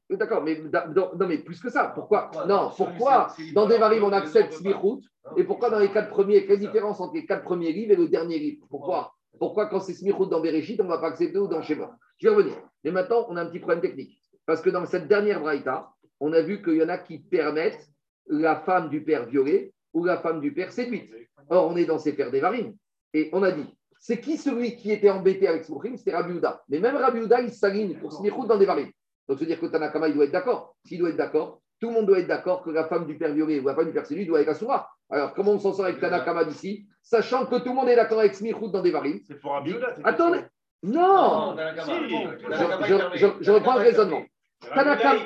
D'accord, mais, non, mais plus que ça. Pourquoi? Non, pourquoi dans Devarim on accepte Smichut et pourquoi dans les quatre premiers Quelle différence entre les quatre premiers livres et le dernier livre? Pourquoi? Pourquoi quand c'est Smichut dans Bereshit, on ne va pas accepter ou dans Shema Je vais revenir. Mais maintenant, on a un petit problème technique. Parce que dans cette dernière braïta, on a vu qu'il y en a qui permettent la femme du père violée ou la femme du père séduite. Or, on est dans ces pères des varines. Et on a dit, c'est qui celui qui était embêté avec Smouchim C'était Rabbi Mais même Rabbi il s'aligne pour se dans des varines. Donc, c'est-à-dire que Tanakama, il doit être d'accord. S'il doit être d'accord, tout le monde doit être d'accord que la femme du père violé ou la femme du père séduit doit être Asura. Alors, comment on s'en sort avec Tanakama d'ici Sachant que tout le monde est d'accord avec Smichout dans des varines. C'est pour Rabbi Attendez. Non, je reprends le raisonnement. Tanakama,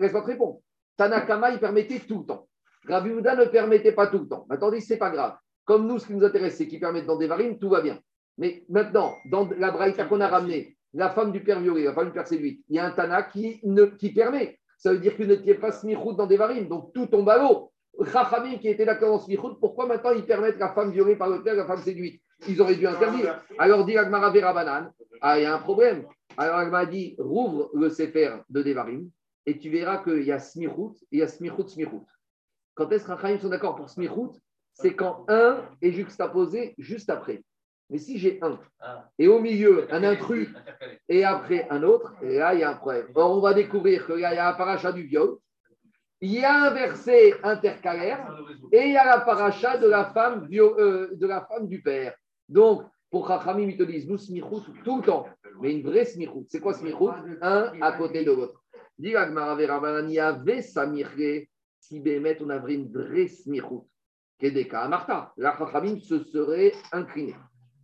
laisse-moi te répondre. Tanakama, il permettait tout le temps. Rabbi ne permettait pas tout le temps. Maintenant, dit, c'est pas grave. Comme nous, ce qui nous intéresse, c'est qu'il permette dans des varines, tout va bien. Mais maintenant, dans la braïta qu'on a ramenée, la femme du père violé, la femme du père séduite, il y a un Tana qui, ne, qui permet. Ça veut dire qu'il ne tient pas smichout dans des varines, donc tout tombe à l'eau. Rachamim qui était d'accord en smichout, pourquoi maintenant ils permettent la femme violée par le père, la femme séduite? Ils auraient dû interdire. Alors dit Agmara Banan, ah, il y a un problème. Alors, elle m'a dit, rouvre le Sefer de Devarim et tu verras qu'il y a Smichout et il y a Smichout, Smichout. Quand est-ce que sont d'accord pour Smichout C'est quand un est juxtaposé juste après. Mais si j'ai un et au milieu un intrus et après un autre, et là il y a un problème. Or, on va découvrir qu'il y a un paracha du viol, il y a un verset intercalaire et il y a la paracha de la femme, euh, de la femme du père. Donc, pour Chachamim, ils te disent, nous, tout le temps. Mais une vraie smichout. C'est quoi smichout? Un à côté de l'autre. Dis avait samiré, si Bémet, on avait une vraie smichout. Kedeka Amarta. La Chachamim se serait incliné.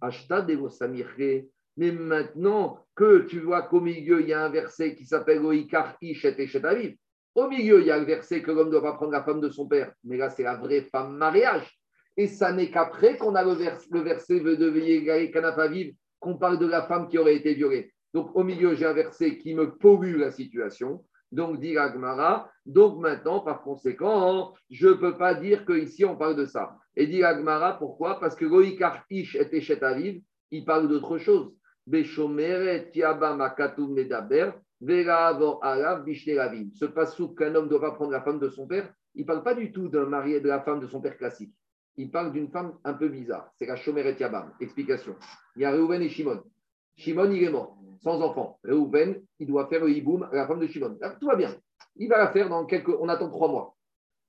Ashta de samiré. Mais maintenant que tu vois qu'au milieu, il y a un verset qui s'appelle Oikar Ishet et Aviv. Au milieu, il y a le verset que l'homme ne doit pas prendre la femme de son père. Mais là, c'est la vraie femme mariage. Et ça n'est qu'après qu'on a le, verset de Veillé Kanafaviv, qu'on parle de la femme qui aurait été violée. Donc au milieu, j'ai un verset qui me pollue la situation. Donc, dit Agmara, donc maintenant, par conséquent, je ne peux pas dire qu'ici on parle de ça. Et dit Agmara, pourquoi? Parce que Goïkar Ish et Aviv, il parle d'autre chose. Ce passou qu'un homme doit pas prendre la femme de son père, il ne parle pas du tout d'un marié de la femme de son père classique il parle d'une femme un peu bizarre. C'est la Shomeret Yabam. Explication. Il y a Reuven et Shimon. Shimon, il est mort, sans enfant. Reuven, il doit faire le hiboum à la femme de Shimon. tout va bien. Il va la faire dans quelques. On attend trois mois.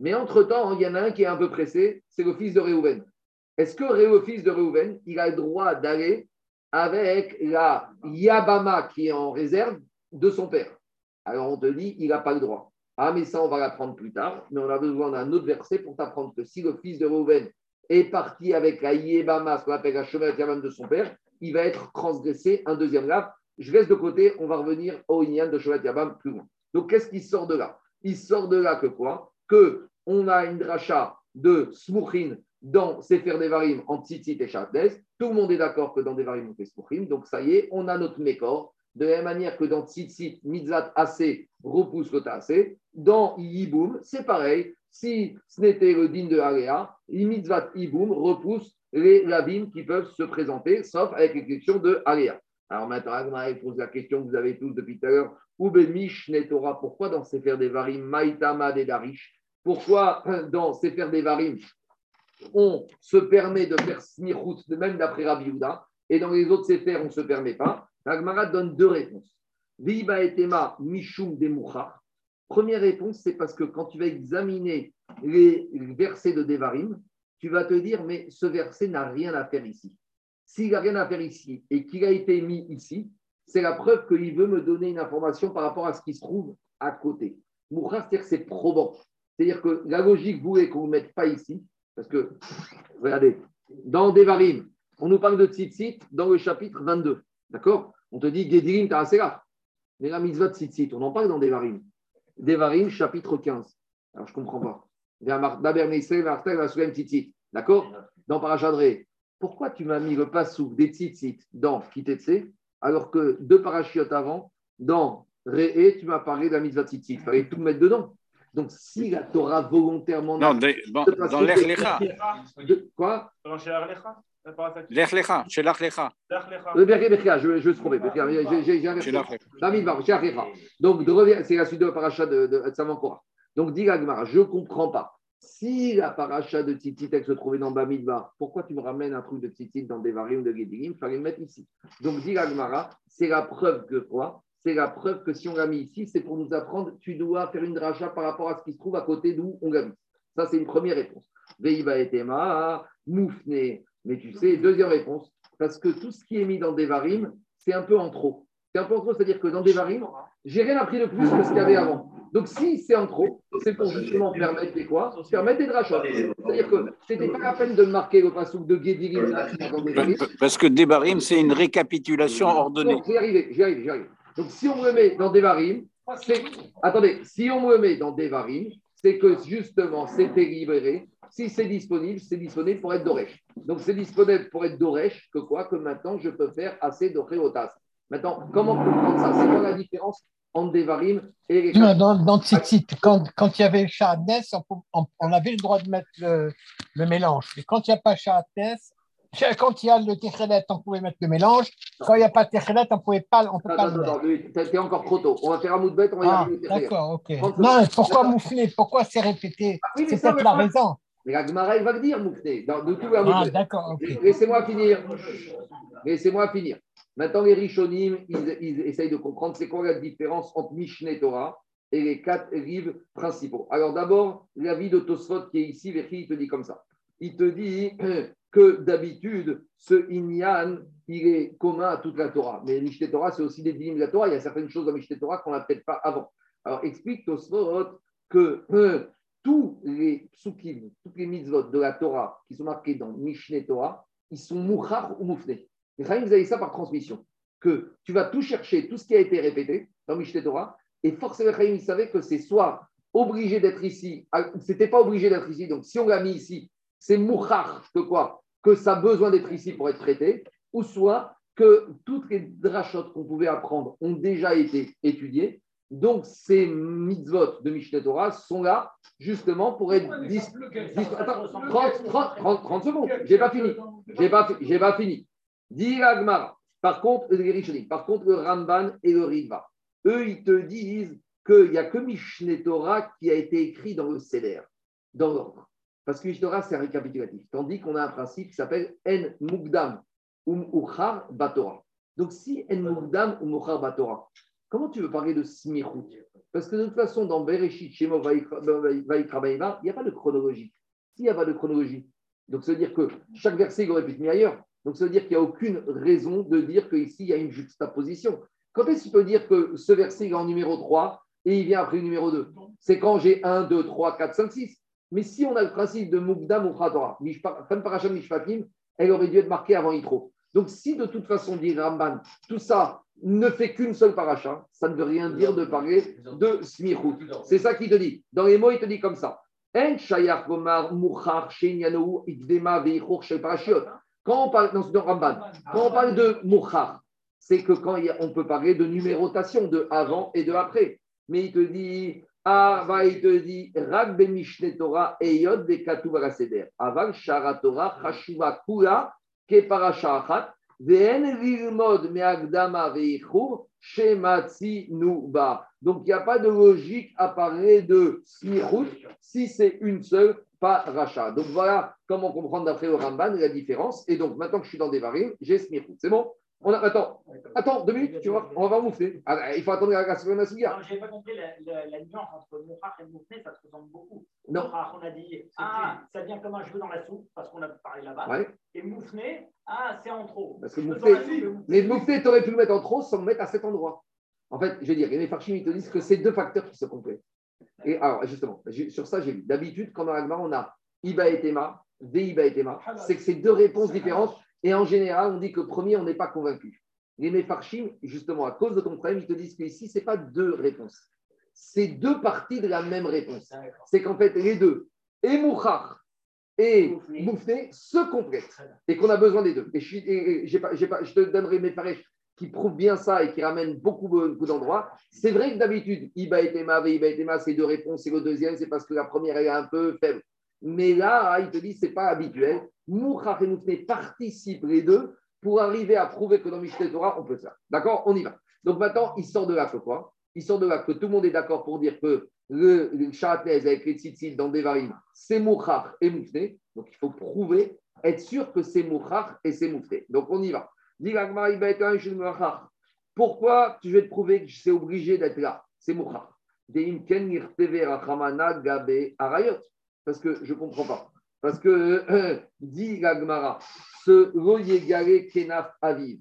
Mais entre-temps, il y en a un qui est un peu pressé, c'est le fils de Reuven. Est-ce que le fils de Reuven, il a le droit d'aller avec la Yabama qui est en réserve de son père? Alors on te dit, il n'a pas le droit. Ah, mais ça, on va l'apprendre plus tard. Mais on a besoin d'un autre verset pour t'apprendre que si le fils de Reuven est parti avec la Yébama, ce qu'on appelle la chemin de son père, il va être transgressé un deuxième lave. Je laisse de côté, on va revenir au Inyan de Sholat Yabam plus loin. Donc, qu'est-ce qui sort de là? Il sort de là que quoi? Que on a une dracha de Smouchin dans Sefer Devarim en Tzitzit et. Tout le monde est d'accord que dans Devarim on fait Smouchin. Donc, ça y est, on a notre Mékor. De la même manière que dans Tzitzit, Mitzat Assez repousse le. Dans Yiboum, c'est pareil. Si ce n'était le din de Aléa, Mitzvat Yiboum repousse les lavines qui peuvent se présenter, sauf avec l'exception de Aléa. Alors maintenant, Agmara pose la question que vous avez tous depuis tout à l'heure. Ubemish Torah, pourquoi dans Sefer Devarim, Maïtama de Darish Pourquoi dans Sefer Devarim, on se permet de faire smichut, même d'après Rabbi Yehuda, et dans les autres Sefer, on ne se permet pas? Agmara donne deux réponses. Viba etema mishum demuchar. Première réponse, c'est parce que quand tu vas examiner les versets de Devarim, tu vas te dire, mais ce verset n'a rien à faire ici. S'il n'a rien à faire ici et qu'il a été mis ici, c'est la preuve qu'il veut me donner une information par rapport à ce qui se trouve à côté. Mouchar, c'est-à-dire que c'est probant. C'est-à-dire que la logique voulait qu'on ne mette pas ici, parce que, regardez, dans Devarim, on nous parle de Tzitzit dans le chapitre 22. D'accord? On te dit Gedirim là. Mais la mitzvah de Tzitzit, on en parle dans Devarim. Devarim, chapitre 15. Alors, je ne comprends pas. D'accord? Dans Parachadré. Pourquoi tu m'as mis le passouk des Tzitzit dans Kitetse, alors que deux parachutes avant, dans Réé, tu m'as parlé de la mitzvah Tzitzit? Il fallait tout mettre dedans. Donc, si la Torah volontairement. Non, dans l'Echlecha. Quoi? Dans L'Echlecha, chez l'Echlecha. Le Berkelecha, je vais se tromper. Donc, c'est la suite de la paracha de, de, de Samankora. Donc, dit Agmara, je ne comprends pas. Si la paracha de Tzitzit se trouvait dans Bamidbar, pourquoi tu me ramènes un truc de Tzitzit dans des variants de Gedirim Il fallait le mettre ici. Donc, dit Agmara, c'est la preuve que quoi? C'est la preuve que si on l'a mis ici, c'est pour nous apprendre, tu dois faire une dracha par rapport à ce qui se trouve à côté d'où on l'a mis. Ça, c'est une première réponse. Veiba etema, moufne. Mais tu sais, deuxième réponse, parce que tout ce qui est mis dans des varim, c'est un peu en trop. C'est un peu en trop, c'est-à-dire que dans des varim, j'ai rien appris de plus que ce qu'il y avait avant. Donc, si c'est en trop, c'est pour justement permettre des quoi? Permettre des drachas. C'est-à-dire que ce n'était pas la peine de marquer le passouk de Guédirim Parce que Devarim, c'est une récapitulation ordonnée. J'y arrive, j'y arrive, j'y arrive. Donc, si on me met dans Devarim, c'est. Attendez, si on me met dans Devarim, c'est que justement, c'était libéré. Si c'est disponible, c'est disponible pour être Doresh. Donc, c'est disponible pour être Doresh que quoi Que maintenant, je peux faire assez de Réotas. Maintenant, comment comprendre ça? C'est quoi la différence entre Devarim et les Dans, dans Tzitzit, quand, quand il y avait Shahadnes, on, on, avait le droit de mettre le, le mélange. Et quand il n'y a pas Shahadnes, quand il y a le Techelet, on pouvait mettre le mélange. Quand il n'y a pas de Techelet, on ne pouvait pas, on peut pas le mettre. T'es encore trop tôt. On va faire un moudbet, on va ah, D'accord, ok. Non, pourquoi moufler Pourquoi c'est répété? Ah C'est peut-être la raison. Mais la Gemara, il va le dire, moufler. Ah, d'accord, ok. Laissez-moi finir. Laissez-moi finir. Maintenant, les Rishonim, ils, essayent de comprendre c'est quoi la différence entre Mishneh Torah et les quatre livres principaux. Alors d'abord, l'avis de Tosfot qui est ici, il te dit comme ça. Il te dit que d'habitude, ce Inyan, il est commun à toute la Torah. Mais Mishneh Torah, c'est aussi des dîmes de la Torah. Il y a certaines choses dans Mishneh Torah qu'on n'a peut-être pas avant. Alors explique Tosfot que euh, tous les psukim, toutes les mitzvot de la Torah qui sont marqués dans Mishneh Torah, ils sont mouchar ou moufnés. Les vous avez ça par transmission. Que tu vas tout chercher, tout ce qui a été répété dans Mishneh Torah, et forcément, Chaim, il savait que c'est soit obligé d'être ici, ah, c'était pas obligé d'être ici, donc si on l'a mis ici, c'est mouchar que quoi Que ça a besoin d'être ici pour être traité, ou soit que toutes les drachotes qu'on pouvait apprendre ont déjà été étudiées, donc, ces mitzvot de Mishneh Torah sont là justement pour être. Attends, 30, 30, secondes, j'ai pas fini. J'ai pas, pas fini. Dit Par contre, par contre, le Ramban et le Riva, eux, ils te disent qu'il n'y a que Mishneh Torah qui a été écrit dans le Seder, dans l'ordre. Parce que Mishneh Torah, c'est un récapitulatif. Tandis qu'on a un principe qui s'appelle En Mugdam um Uchar Batora. Donc, si En Mugdam um Uchar Batora, comment tu veux parler de Smirut Parce que de toute façon, dans Bereshit, Shemo Vaikra il n'y a pas de chronologie. S'il n'y a pas de chronologie, donc ça veut dire que chaque verset, il aurait pu mis ailleurs. Donc, ça veut dire qu'il n'y a aucune raison de dire qu'ici, il y a une juxtaposition. Quand est-ce que tu peux dire que ce verset est en numéro 3 et il vient après le numéro 2 C'est quand j'ai 1, 2, 3, 4, 5, 6. Mais si on a le principe de Mukdam ou Torah, Fan Parasham Mishpatim, elle aurait dû être marquée avant Yitro. Donc si de toute façon, dit Ramban, tout ça ne fait qu'une seule paracha, ça ne veut rien dire de parler de Smichut. C'est ça qu'il te dit. Dans les mots, il te dit comme ça. Quand on parle, dans Ramban, quand on parle de Mouchar, c'est que quand on peut parler de numérotation, de avant et de après. Mais il te dit, ah, va, il te dit, Rag be Mishne Torah eyod de Katuv Seder. Aval Shara Torah Chashuva Kula ke Parasha Achat. Ve'en lilmod me'agdama ve'ichur shematzi nuba. Donc, il n'y a pas de logique à parler de smichut si c'est une seule paracha. Donc, voilà comment comprendre d'après le Ramban la différence. Et donc, maintenant que je suis dans des varim, j'ai smichut. C'est bon? On a, attends, attends, deux minutes, tu vois, on va moufler. Ah, il faut attendre la seconde de Je n'avais pas compris la, la, nuance entre Moufar et Moufler, ça se ressemble beaucoup. Non. On a dit, ah, ça vient comme un cheveu dans la soupe, parce qu'on a parlé là-bas. Ouais. Et Moufler, ah, c'est en trop. Parce que Moufler, mais tu aurais pu le mettre en trop sans le mettre à cet endroit. En fait, je veux dire, les Farchim, ils te disent que c'est deux facteurs qui se complètent. Et alors, justement, sur ça, j'ai vu. D'habitude, quand dans l'Agma, on a Iba et Tema, Iba et Tema, c'est que c'est deux réponses différentes et en général, on dit que premier, on n'est pas convaincu. Les Mefarchim, justement, à cause de ton problème, ils te disent qu'ici, ce n'est pas deux réponses. C'est deux parties de la même réponse. C'est qu'en fait, les deux, et Mouchar et Moufné, se complètent. Et qu'on a besoin des deux. Et je, te donnerai mes pareils qui prouvent bien ça et qui ramènent beaucoup, beaucoup d'endroits. C'est vrai que d'habitude, Iba et Tema, Iba et Tema, c'est deux réponses. Et le deuxième, c'est parce que la première, est un peu faible. Mais là, il te dit, ce n'est pas habituel. Mouchar et Moufné participent les deux pour arriver à prouver que dans Mishneh Torah, on peut faire. D'accord? On y va. Donc maintenant, il sort de là que Il sort de là que tout le monde est d'accord pour dire que le, le avec les tzitzit dans Devarim, c'est Mouchar et Moufné. Donc il faut prouver, être sûr que c'est Mouchar et c'est Moufné. Donc on y va. Pourquoi tu veux te prouver que c'est obligé d'être là? C'est Mouchar. Parce que je ne comprends pas. Parce que, dit Gagmara, ce Goyegare Kenaf Aviv,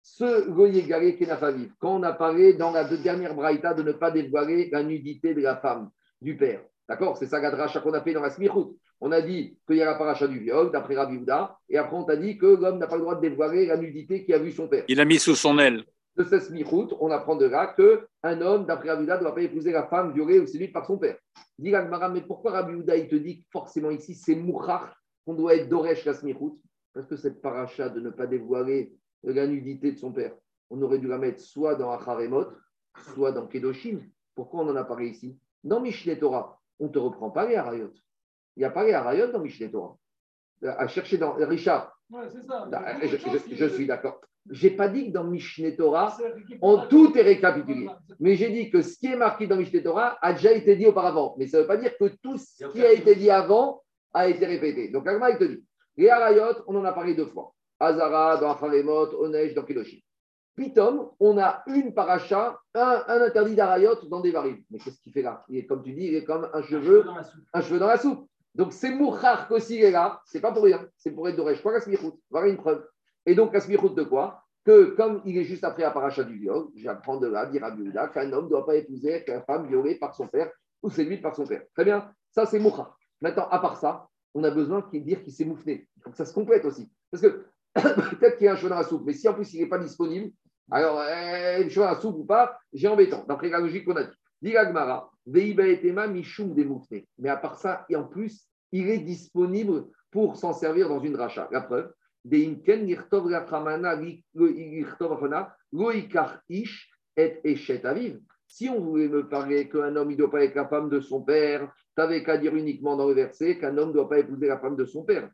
ce Goyegare Kenaf Aviv, quand on a parlé dans la dernière braïta de ne pas dévoiler la nudité de la femme, du père, d'accord? C'est ça la qu'on a fait dans la Smichut. On a dit qu'il y a la paracha du viol, d'après Rabbi Houda, et après on t'a dit que l'homme n'a pas le droit de dévoiler la nudité qui a vu son père. Il a mis sous son aile de cette smichout, on apprend de là qu'un homme, d'après Rabbi ne doit pas épouser la femme violée ou séduite par son père. Dit mais pourquoi Rabbi il te dit forcément ici c'est mouchar qu'on doit être doresh la Parce que cette paracha de ne pas dévoiler la nudité de son père, on aurait dû la mettre soit dans Acharemot, soit dans Kedoshim. Pourquoi on en a parlé ici? Dans Mishneh Torah, on ne te reprend pas les Harayot. Il n'y a pas les Harayot dans Mishneh Torah. À chercher dans. Richard, Ouais, ça. je, suis d'accord. Je n'ai pas dit que dans Mishneh Torah, tout est récapitulé. Mais j'ai dit que ce qui est marqué dans Mishneh Torah a déjà été dit auparavant. Mais ça ne veut pas dire que tout ce qui a été dit avant a été répété. Donc, Agma, il te dit les Harayot, on en a parlé deux fois. Azara, dans Acharemot, Onej, dans Kiloshi. Pitom, on a une paracha, un, interdit d'Arayot dans des varibles. Mais qu'est-ce qu'il fait là? Il est, comme tu dis, il est comme un cheveu, un cheveu dans la soupe. Donc c'est Mouchar qu'aussi il est là, c'est pas pour rien, c'est pour être doré. Je crois qu'Asmichout, voilà une preuve. Et donc Asmichout de quoi Que comme il est juste après la paracha du viol, j'apprends de là, dire à Biouda, qu'un homme ne doit pas épouser qu'une femme violée par son père ou séduite par son père. Très bien, ça c'est Mouchar. Maintenant, à part ça, on a besoin de dire qu'il s'est moufné. Il faut que ça se complète aussi. Parce que peut-être qu'il y a un dans la soupe, mais si en plus il n'est pas disponible, alors, eh, cheveu dans la soupe ou pas, j'ai embêtant, d'après la logique qu'on a dit. Dit Mishum des Mais à part ça, et en plus, il est disponible pour s'en servir dans une rachat. La preuve, si on voulait me parler qu'un homme ne doit pas être la femme de son père, tu n'avais qu'à dire uniquement dans le verset qu'un homme ne doit pas épouser la femme de son père.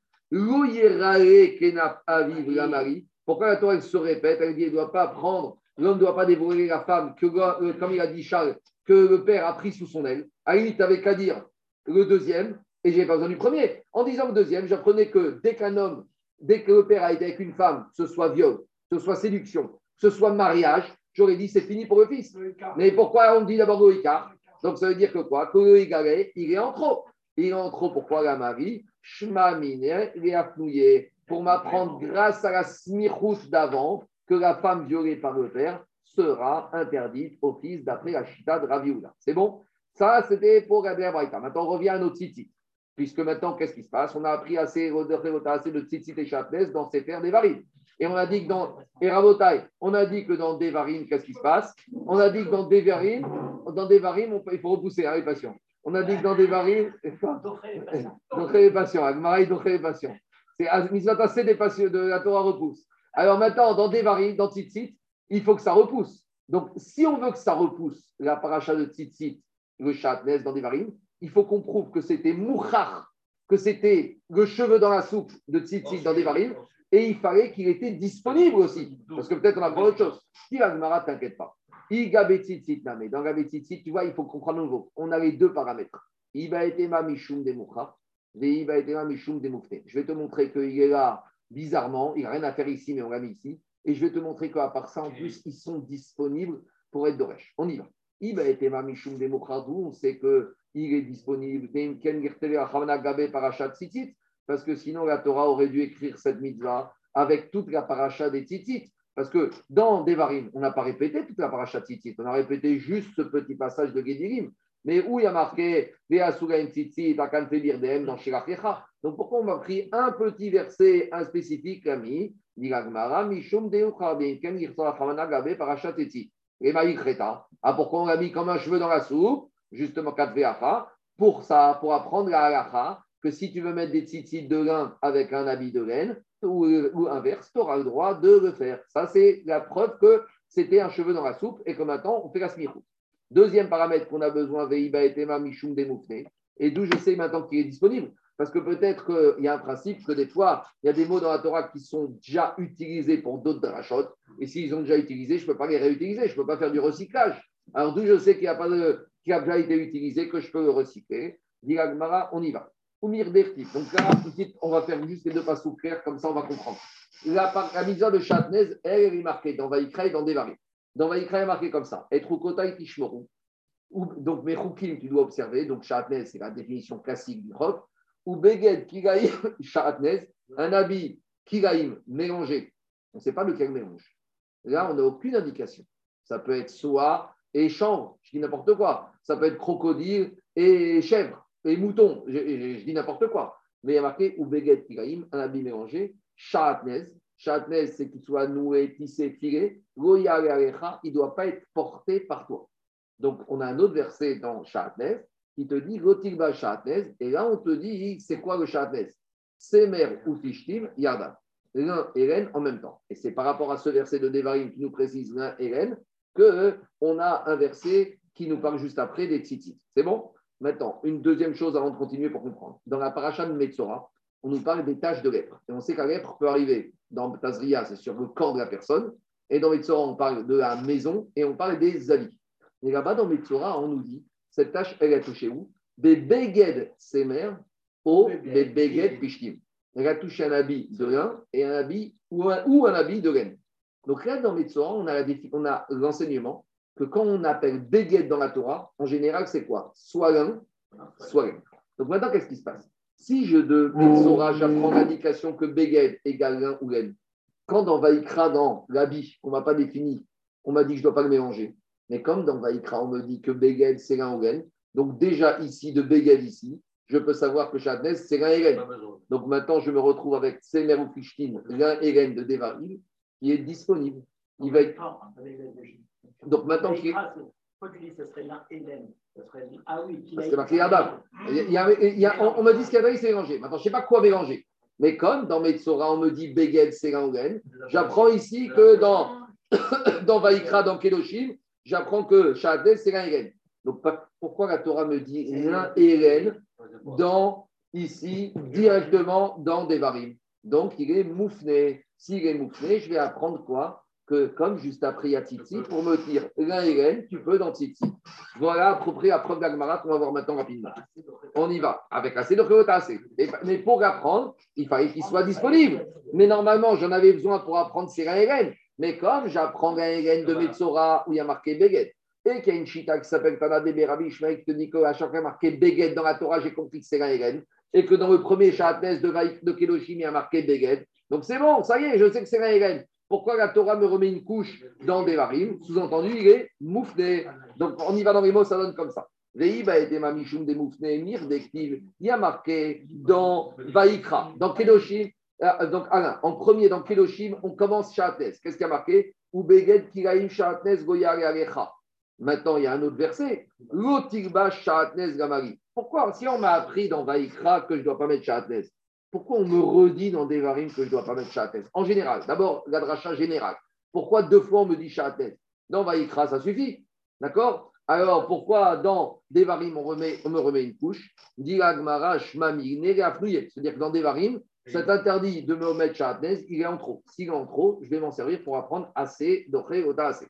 Pourquoi la Torah elle se répète? Elle dit qu'il ne doit pas prendre, l'homme ne doit pas dévoiler la femme, que, euh, comme il a dit Charles, que le père a pris sous son aile. À la limite, tu n'avais qu'à dire le deuxième, et je n'ai pas besoin du premier. En disant le deuxième, j'apprenais que dès qu'un homme, dès que le père a été avec une femme, ce soit viol, ce soit séduction, ce soit mariage, j'aurais dit c'est fini pour le fils. Mais pourquoi on dit d'abord le Donc ça veut dire que quoi? Que le il est en trop. Il est en trop, pourquoi la Marie? Pour m'apprendre grâce à la smichous d'avant que la femme violée par le père sera interdite au fils d'après la chita de Ravioula. C'est bon? Ça, c'était pour Rabbi Braïta. Maintenant, on revient à nos tzitzit. Puisque maintenant, qu'est-ce qui se passe? On a appris assez, assez de tzitzit et chatnes dans ces terres des varines. Et on a dit que dans Eravotai, on a dit que dans Devarim, qu'est-ce qui se passe? On a dit que dans Devarim, dans Devarim, il faut repousser, hein, les patients. On a dit que dans Devarim, Doché les patients, Agmaï, Doché les patients. C'est assez des patients de la Torah repousse. Alors maintenant, dans Devarim, dans Tzitzit, il faut que ça repousse. Donc, si on veut que ça repousse, la paracha de Tzitzit, le chatnez dans Devarim, il faut qu'on prouve que c'était Mouchar, que c'était le cheveu dans la soupe de Tzitzit dans Devarim, et il fallait qu'il était disponible aussi. Parce que peut-être on a pas autre chose. Si la Gemara, t'inquiète pas. Dans Gabetzitzit, tu vois, il faut comprendre nouveau. On a les deux paramètres. Iba etema mishum de Iba etema mishum de Je vais te montrer qu'il est là bizarrement. Il n'a rien à faire ici, mais on l'a mis ici. Et je vais te montrer qu'à part ça, en plus, ils sont disponibles pour être d'Oresh. On y va. Iba etema mishum de on sait qu'il est disponible. Parce que sinon la Torah aurait dû écrire cette mitzvah avec toute la paracha des tzitzit. Parce que dans Devarim, on n'a pas répété toute la paracha tzitzit, on a répété juste ce petit passage de Gedirim. Mais où il y a marqué dans. Donc pourquoi on m'a pris un petit verset, un spécifique, ami? Mishum Ah, pourquoi on l'a mis comme un cheveu dans la soupe? Justement, Katveacha, pour ça, pour apprendre la halacha que si tu veux mettre des tzitzit de lin avec un habit de laine, ou, inverse, tu auras le droit de le faire. Ça, c'est la preuve que c'était un cheveu dans la soupe et que maintenant, on fait la smirou. Deuxième paramètre qu'on a besoin, Veiba et Tema Mishum Demoufne, et d'où je sais maintenant qu'il est disponible. Parce que peut-être qu'il y a un principe que des fois, il y a des mots dans la Torah qui sont déjà utilisés pour d'autres drachotes. Et s'ils ont déjà utilisé, je ne peux pas les réutiliser, je ne peux pas faire du recyclage. Alors d'où je sais qu'il n'y a pas de, qui a déjà été utilisé, que je peux le recycler. On y va. Donc là, on va faire juste les deux passes clairs, comme ça on va comprendre. La, la de Chatnez, est marquée dans Vaïkra et dans Devarim. Dans Vaïkra, est marquée comme ça. Et et Tishmoru. Donc, mes tu dois observer. Donc, Chatnez, c'est la définition classique du roc. Ou Beged Kigaïm Chatnez, un habit Kigaïm mélangé. On ne sait pas lequel mélange. Là, on n'a aucune indication. Ça peut être soie et chanvre, je dis n'importe quoi. Ça peut être crocodile et chèvre et moutons, je, dis n'importe quoi. Mais il y a marqué ou beget kiraim, un habit mélangé, shaatnez. Shaatnez, c'est qu'il soit noué, tissé, tiré. il ne doit pas être porté par toi. Donc, on a un autre verset dans Shaatnez qui te dit Gotilba Shaatnez. Et là, on te dit c'est quoi le Shaatnez Semer ou Fishtim, Yada. L'un et l'un en même temps. Et c'est par rapport à ce verset de Devarim qui nous précise l'un et l'un qu'on a un verset qui nous parle juste après des tzitzit. C'est bon? Maintenant, une deuxième chose avant de continuer pour comprendre. Dans la paracha de Metzora, on nous parle des taches de lèpre. Et on sait la lèpre peut arriver dans Tazria, c'est sur le corps de la personne. Et dans Metzora, on parle de la maison et on parle des habits. Et là-bas, dans Metzora, on nous dit cette tâche, elle a touché où? Des beged semer au des beged pishtim. Elle a touché un habit de lin et un habit ou un, habit de laine. Donc là, dans Metzora, on a l'enseignement que quand on appelle Beged dans la Torah, en général, c'est quoi? Soit l'un, soit l'un. Donc maintenant, qu'est-ce qui se passe? Si je de Torah, j'apprends l'indication que Beged égale l'un ou l'un, quand dans Vaïkra, dans l'habit, on ne m'a pas défini, on m'a dit que je ne dois pas le mélanger. Mais comme dans Vaïkra, on me dit que Beged, c'est l'un ou l'un, donc déjà ici, de Beged ici, je peux savoir que Chadnes, c'est l'un et l'un. Donc maintenant, je me retrouve avec Semer ou l'un et l'un de Devarim, qui est disponible. Il va être... Donc maintenant qu'il. Tu dis que ce serait l'un et l'un Ah oui, Parce que marqué Adam. Il y a, il y a, on, on, me dit ce qu'il y a c'est mélangé. Maintenant, je ne sais pas quoi mélanger. Mais comme dans Metzora, on me dit Beged, c'est l'un j'apprends ici que dans, dans Vaïkra, dans Kedoshim, j'apprends que Shadel, c'est l'un Donc pourquoi la Torah me dit l'un et dans, ici, directement dans Devarim? Donc il est moufné. S'il est moufné, je vais apprendre quoi? Que comme juste après il y a Titi, pour me dire l'un et l'un, tu peux dans Titi. Voilà approprié à preuve d'Agmarat qu'on va voir maintenant rapidement. On y va, avec assez de assez. Mais pour apprendre, il fallait qu'il soit disponible. Mais normalement, j'en avais besoin pour apprendre ces l'un et Mais comme j'apprends l'un et de Metzora où il y a marqué Beget, et qu'il y a une chita qui s'appelle Tana de Berabi qui te dit qu'à chaque fois marqué Beget dans la Torah, j'ai compris que c'est l'un et et que dans le premier chatnes de, de Keloshim, il y a marqué Beget. Donc c'est bon, ça y est, je sais que c'est l'un et Pourquoi la Torah me remet une couche dans Devarim Sous-entendu, il est moufné. Donc on y va dans les mots, ça donne comme ça. Des il y a marqué dans Vaikra, dans Kedoshim. Euh, donc Alain, en premier dans Kedoshim, on commence Shatnes. Qu'est-ce qu'il y a marqué? Ubeged Kiraim Alecha. Maintenant, il y a un autre verset. Gamari. Pourquoi? Si on m'a appris dans Vaikra que je ne dois pas mettre Shatnes, pourquoi on me redit dans Devarim que je ne dois pas mettre Shatnes En général, d'abord, la dracha générale. Pourquoi deux fois on me dit Shatnes Dans Vaikra, ça suffit. D'accord? Alors, pourquoi dans Devarim, on, remet, on me remet une couche? C'est-à-dire que dans Devarim, cet interdit de me mettre Shatnes, il est en trop. S'il est en trop, je vais m'en servir pour apprendre assez, d'ocher, ota assez.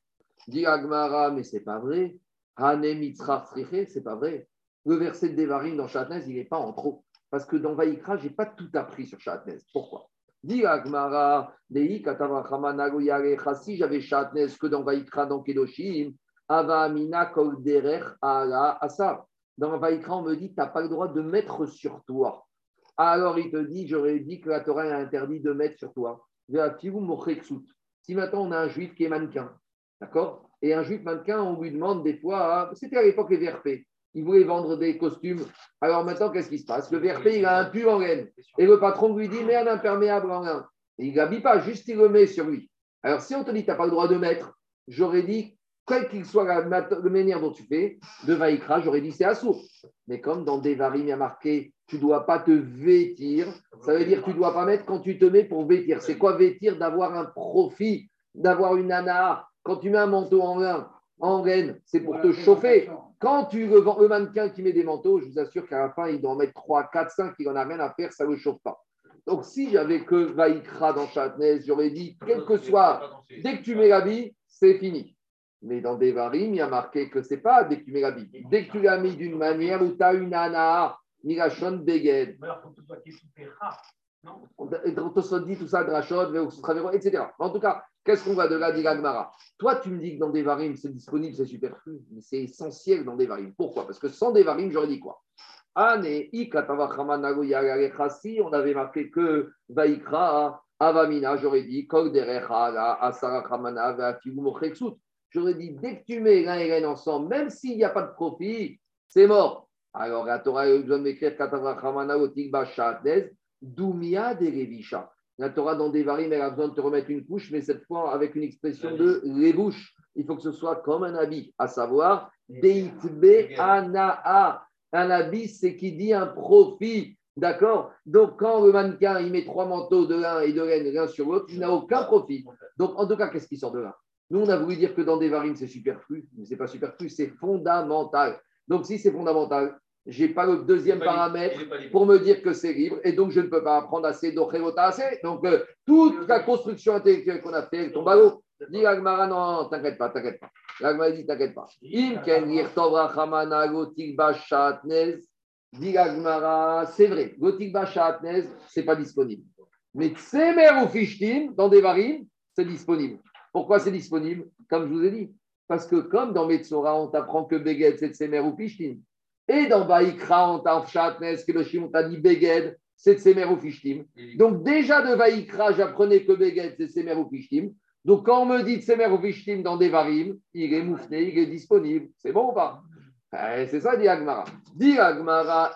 Dit Agmara, mais c'est pas vrai. c'est pas vrai. Le verset de Devarim dans Shatnez, il n'est pas en trop. Parce que dans Vaïkra, je n'ai pas tout appris sur Shatnez. Pourquoi? Agmara, si j'avais Shatnez que dans Vaïkra, dans Kedoshim, Ava Amina Kol Derer Ala Asa. Dans Vaïkra, on me dit, tu n'as pas le droit de mettre sur toi. Alors il te dit, j'aurais dit que la Torah a interdit de mettre sur toi. Si maintenant on a un juif qui est mannequin, D'accord? Et un juif mannequin, on lui demande des fois, c'était à l'époque les VRP, il voulait vendre des costumes. Alors maintenant, qu'est-ce qui se passe? Le VRP, il a un pull en laine. Et le patron lui dit, un imperméable en laine. Et il ne l'habille pas, juste il le met sur lui. Alors si on te dit, tu n'as pas le droit de mettre, j'aurais dit, quelle qu'il soit la, manière dont tu fais, de Vaïkra, j'aurais dit, c'est assourd. Mais comme dans Devarim, il y a marqué, tu ne dois pas te vêtir, ça veut dire tu ne dois pas mettre quand tu te mets pour vêtir. C'est quoi vêtir? D'avoir un profit, d'avoir une nana, quand tu mets un manteau en lin, en laine, c'est pour te chauffer. Quand tu le vends, le mannequin qui met des manteaux, je vous assure qu'à la fin, il doit en mettre 3, 4, 5, il n'en a rien à faire, ça ne le chauffe pas. Donc, si j'avais que Vaïkra dans Chatnez, j'aurais dit, quel que soit, dès que tu mets l'habit, c'est fini. Mais dans Devarim, il y a marqué que ce n'est pas dès que tu mets l'habit. Dès que tu l'as mis d'une manière où tu as une ana, Migashon Beged. Dit tout ça, Drachot, etc. En tout cas, Qu'est-ce qu'on va de là, dit Toi, tu me dis que dans des varimes, c'est disponible, c'est superflu, mais c'est essentiel dans des varimes. Pourquoi? Parce que sans des varimes, j'aurais dit quoi? On avait marqué que Vaikra, Avamina, j'aurais dit, J'aurais dit, dès que tu mets l'un et l'un ensemble, même s'il n'y a pas de profit, c'est mort. Alors, la Torah a besoin de m'écrire Doumia de Revisha. La Torah dans Devarim, elle a besoin de te remettre une couche, mais cette fois avec une expression de les bouches. Il faut que ce soit comme un habit, à savoir Deitbe Anaa. Un habit, c'est qui dit un profit. D'accord? Donc, quand le mannequin il met trois manteaux de lin et de laine l'un sur l'autre, il n'a aucun profit. Donc, en tout cas, qu'est-ce qui sort de là? Nous, on a voulu dire que dans Devarim, c'est superflu, mais ce n'est pas superflu, c'est fondamental. Donc, si c'est fondamental, je n'ai pas le deuxième paramètre pour me dire que c'est libre et donc je ne peux pas apprendre assez d'Ochelota assez. Donc euh, toute la construction intellectuelle qu'on a fait tombe à l'eau. Dis Agmara, non, t'inquiète pas, t'inquiète pas. L'Agmara dit, t'inquiète pas. Dis Agmara, c'est vrai, Gotik Bachatnez, ce n'est pas disponible. Mais Tsemer ou Fishtim, dans des varines, c'est disponible. Pourquoi c'est disponible? Comme je vous ai dit. Parce que comme dans Metzora, on t'apprend que Beget, c'est Tsemer ou Fishtim. Et dans Vaïkra, on t'a Kedoshim, on t'a dit Beged, c'est Tsemer ou Fishtim. Donc déjà de Vaïkra, j'apprenais que Beged, c'est Tsemer ou Fishtim. Donc quand on me dit Tsemer ou Fishtim dans des varim, il est moufné, il est disponible. C'est bon ou pas? Eh, C'est ça, dit Agmara. Dit Agmara,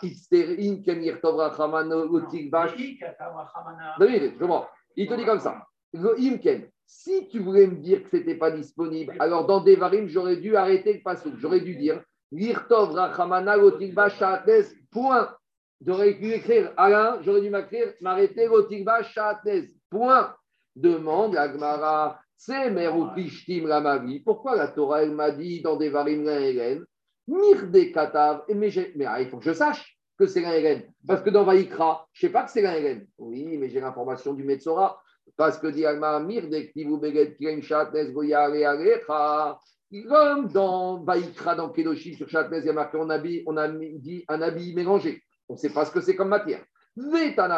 Kenir Tovra Chamano, Utikbash. Il te dit comme ça. Imken, si tu voulais me dire que ce n'était pas disponible, alors dans des varim, j'aurais dû arrêter le passage. J'aurais dû dire Virtov Rachamana Gotikba Shates, point. J'aurais pu écrire Alain, j'aurais dû m'écrire m'arrêter Gotikba Shates, point. Demande Agmara, c'est Meru Pishtim Ramavi. Pourquoi la Torah, elle m'a dit dans des varim Hélène, Mirde Katav, mais, mais ah, il faut que je sache que c'est l'un Parce que dans Vaïkra, je ne sais pas que c'est l'un Oui, mais j'ai l'information du Metzora. Parce que dit Agmara, Mirde Ktivu Beget Kren Shates Goyare Alecha. Comme dans Vaïkra, dans Kedoshim, sur Chatnes, il y a marqué on, habille, on a dit un habit mélangé. On ne sait pas ce que c'est comme matière. Mais dans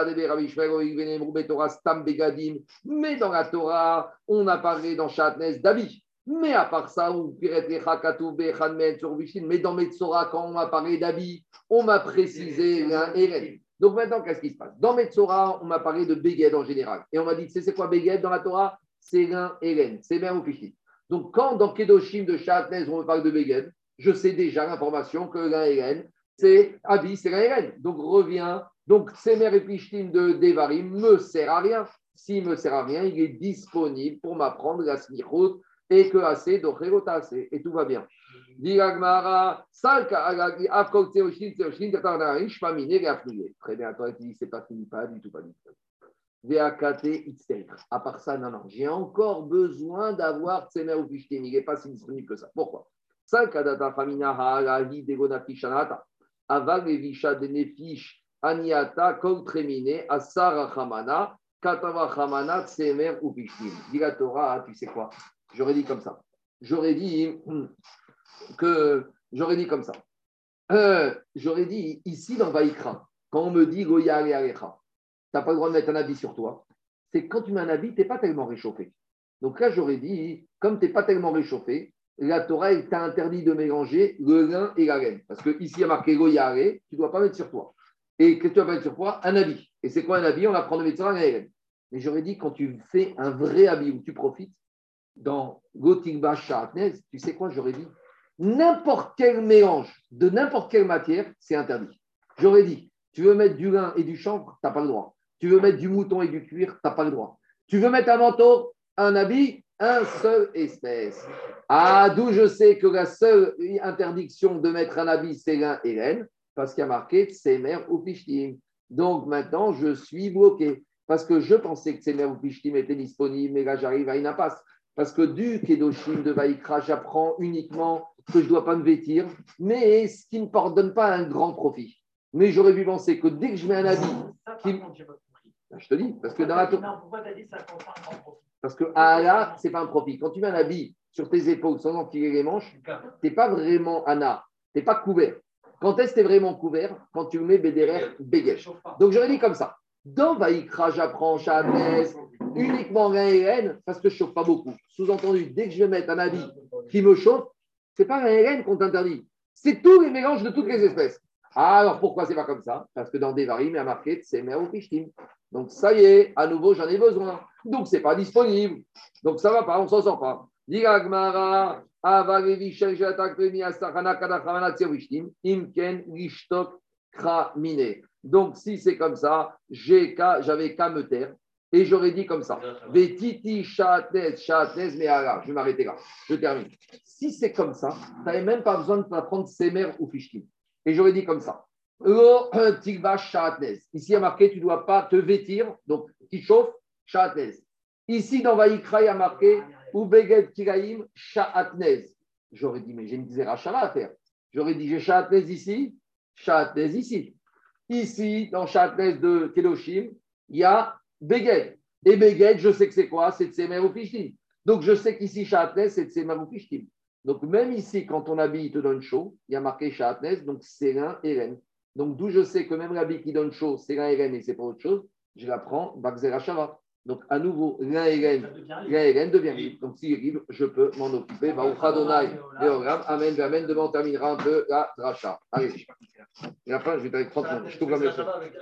la Torah, on a parlé dans Chatnes d'habits. Mais à part ça, mais dans Metzora, quand on m'a parlé d'habits, on m'a précisé l'un et Donc maintenant, qu'est-ce qui se passe? Dans Metzora, on m'a parlé de Beged en général. Et on m'a dit, c'est quoi Beged dans la Torah? C'est l'un Hélène, c'est bien ou. Donc, quand dans Kedoshim de Shahatnez, on parle de Beged, je sais déjà l'information que Hélène, c'est Abi, c'est Hélène. Donc, reviens. Donc, Semer et Pishtim de Devarim me sert à rien. S'il me sert à rien, il est disponible pour m'apprendre la smichot et que assez, donc assez, et tout va bien. Très bien, toi, tu dis, c'est pas fini, pas du tout, pas du tout. À part ça, non, non, j'ai encore besoin d'avoir Tsemer ou. Il n'est pas si disponible que ça. Pourquoi? Aniata Asara Katava Tsemer ou. Dit la Torah, tu sais quoi? J'aurais dit comme ça. J'aurais dit que. J'aurais dit comme ça. Euh, j'aurais dit ici dans Vaikra, quand on me dit Goya Alecha, n'as pas le droit de mettre un habit sur toi, c'est quand tu mets un habit, tu n'es pas tellement réchauffé. Donc là, j'aurais dit, comme tu n'es pas tellement réchauffé, la Torah t'a interdit de mélanger le lin et la laine. Parce qu'ici, il y a marqué Goyare, tu ne dois pas mettre sur toi. Et que tu vas mettre sur toi? Un habit. Et c'est quoi un habit? On apprend de mettre sur la laine. Mais j'aurais dit, quand tu fais un vrai habit où tu profites, dans Gotikba Shatnez, tu sais quoi? J'aurais dit, n'importe quel mélange de n'importe quelle matière, c'est interdit. J'aurais dit, tu veux mettre du lin et du chanvre, tu n'as pas le droit. Tu veux mettre du mouton et du cuir, tu n'as pas le droit. Tu veux mettre un manteau, un habit, un seul espèce. Ah, d'où je sais que la seule interdiction de mettre un habit, c'est l'un et laine, parce qu'il y a marqué Tsemer ou Pishtim. Donc maintenant, je suis bloqué. Parce que je pensais que Tsemer ou Pishtim était disponible, mais là, j'arrive à une impasse. Parce que du Kedoshim de Vaikra, j'apprends uniquement que je ne dois pas me vêtir, mais ce qui ne me donne pas un grand profit. Mais j'aurais pu penser que dès que je mets un habit qui, bah, je te dis, parce que dans la Pourquoi tu as dit ça un grand profit Parce que ah, là, ce n'est pas un profit. Quand tu mets un habit sur tes épaules sans enfiler les manches, tu n'es pas vraiment Anna, tu n'es pas couvert. Quand est-ce que tu es vraiment couvert? Quand tu mets BDR, Bégesh. Donc j'aurais dit comme ça. Dans Vaïkra, j'apprends Chavez, uniquement rien et haine, parce que je ne chauffe pas beaucoup. Sous-entendu, dès que je vais mettre un habit qui me chauffe, ce n'est pas rien et qu'on t'interdit. C'est tous les mélanges de toutes les espèces. Alors pourquoi c'est pas comme ça? Parce que dans Devarim, il y a marqué Tsemer ou Pishtim. Donc ça y est, à nouveau, j'en ai besoin. Donc c'est pas disponible. Donc ça va pas, on s'en sort pas. Donc si c'est comme ça, j'avais qu'à me taire. Et j'aurais dit comme ça. Vetiti, chatnez, chatnez, mais je vais m'arrêter là. Je termine. Si c'est comme ça, tu n'avais même pas besoin de t'apprendre Semer ou Fishtim. Et j'aurais dit comme ça. Ici, il y a marqué, tu ne dois pas te vêtir, donc qui chauffe, Shahatnez. Ici, dans Vaïkra, il y a marqué, Ubeged Kiraim, Shahatnez. J'aurais dit, mais j'ai une Zerachara à faire. J'aurais dit, j'ai Shahatnez ici, Shahatnez ici. Ici, dans Shahatnez de Keloshim, il y a Beged. Et Beged, je sais que c'est quoi? C'est Tsemer ou Pishtim. Donc, je sais qu'ici, Shahatnez, c'est Tsemer ou Pishtim. Donc, même ici, quand on habille, il te donne chaud, il y a marqué Shahatnez, donc c'est l'un l'un. Donc, d'où je sais que même l'habit qui donne chaud, c'est l'un et et c'est pas autre chose, je la prends, Bakzera Shava. Donc, à nouveau, l'un et et devient libre. Donc, s'il est libre, je peux m'en occuper. Adonai, Amen, Amen. Demain, on terminera un peu la dracha. Allez. Et après, je vais t'arrêter 30 minutes. Je trouve la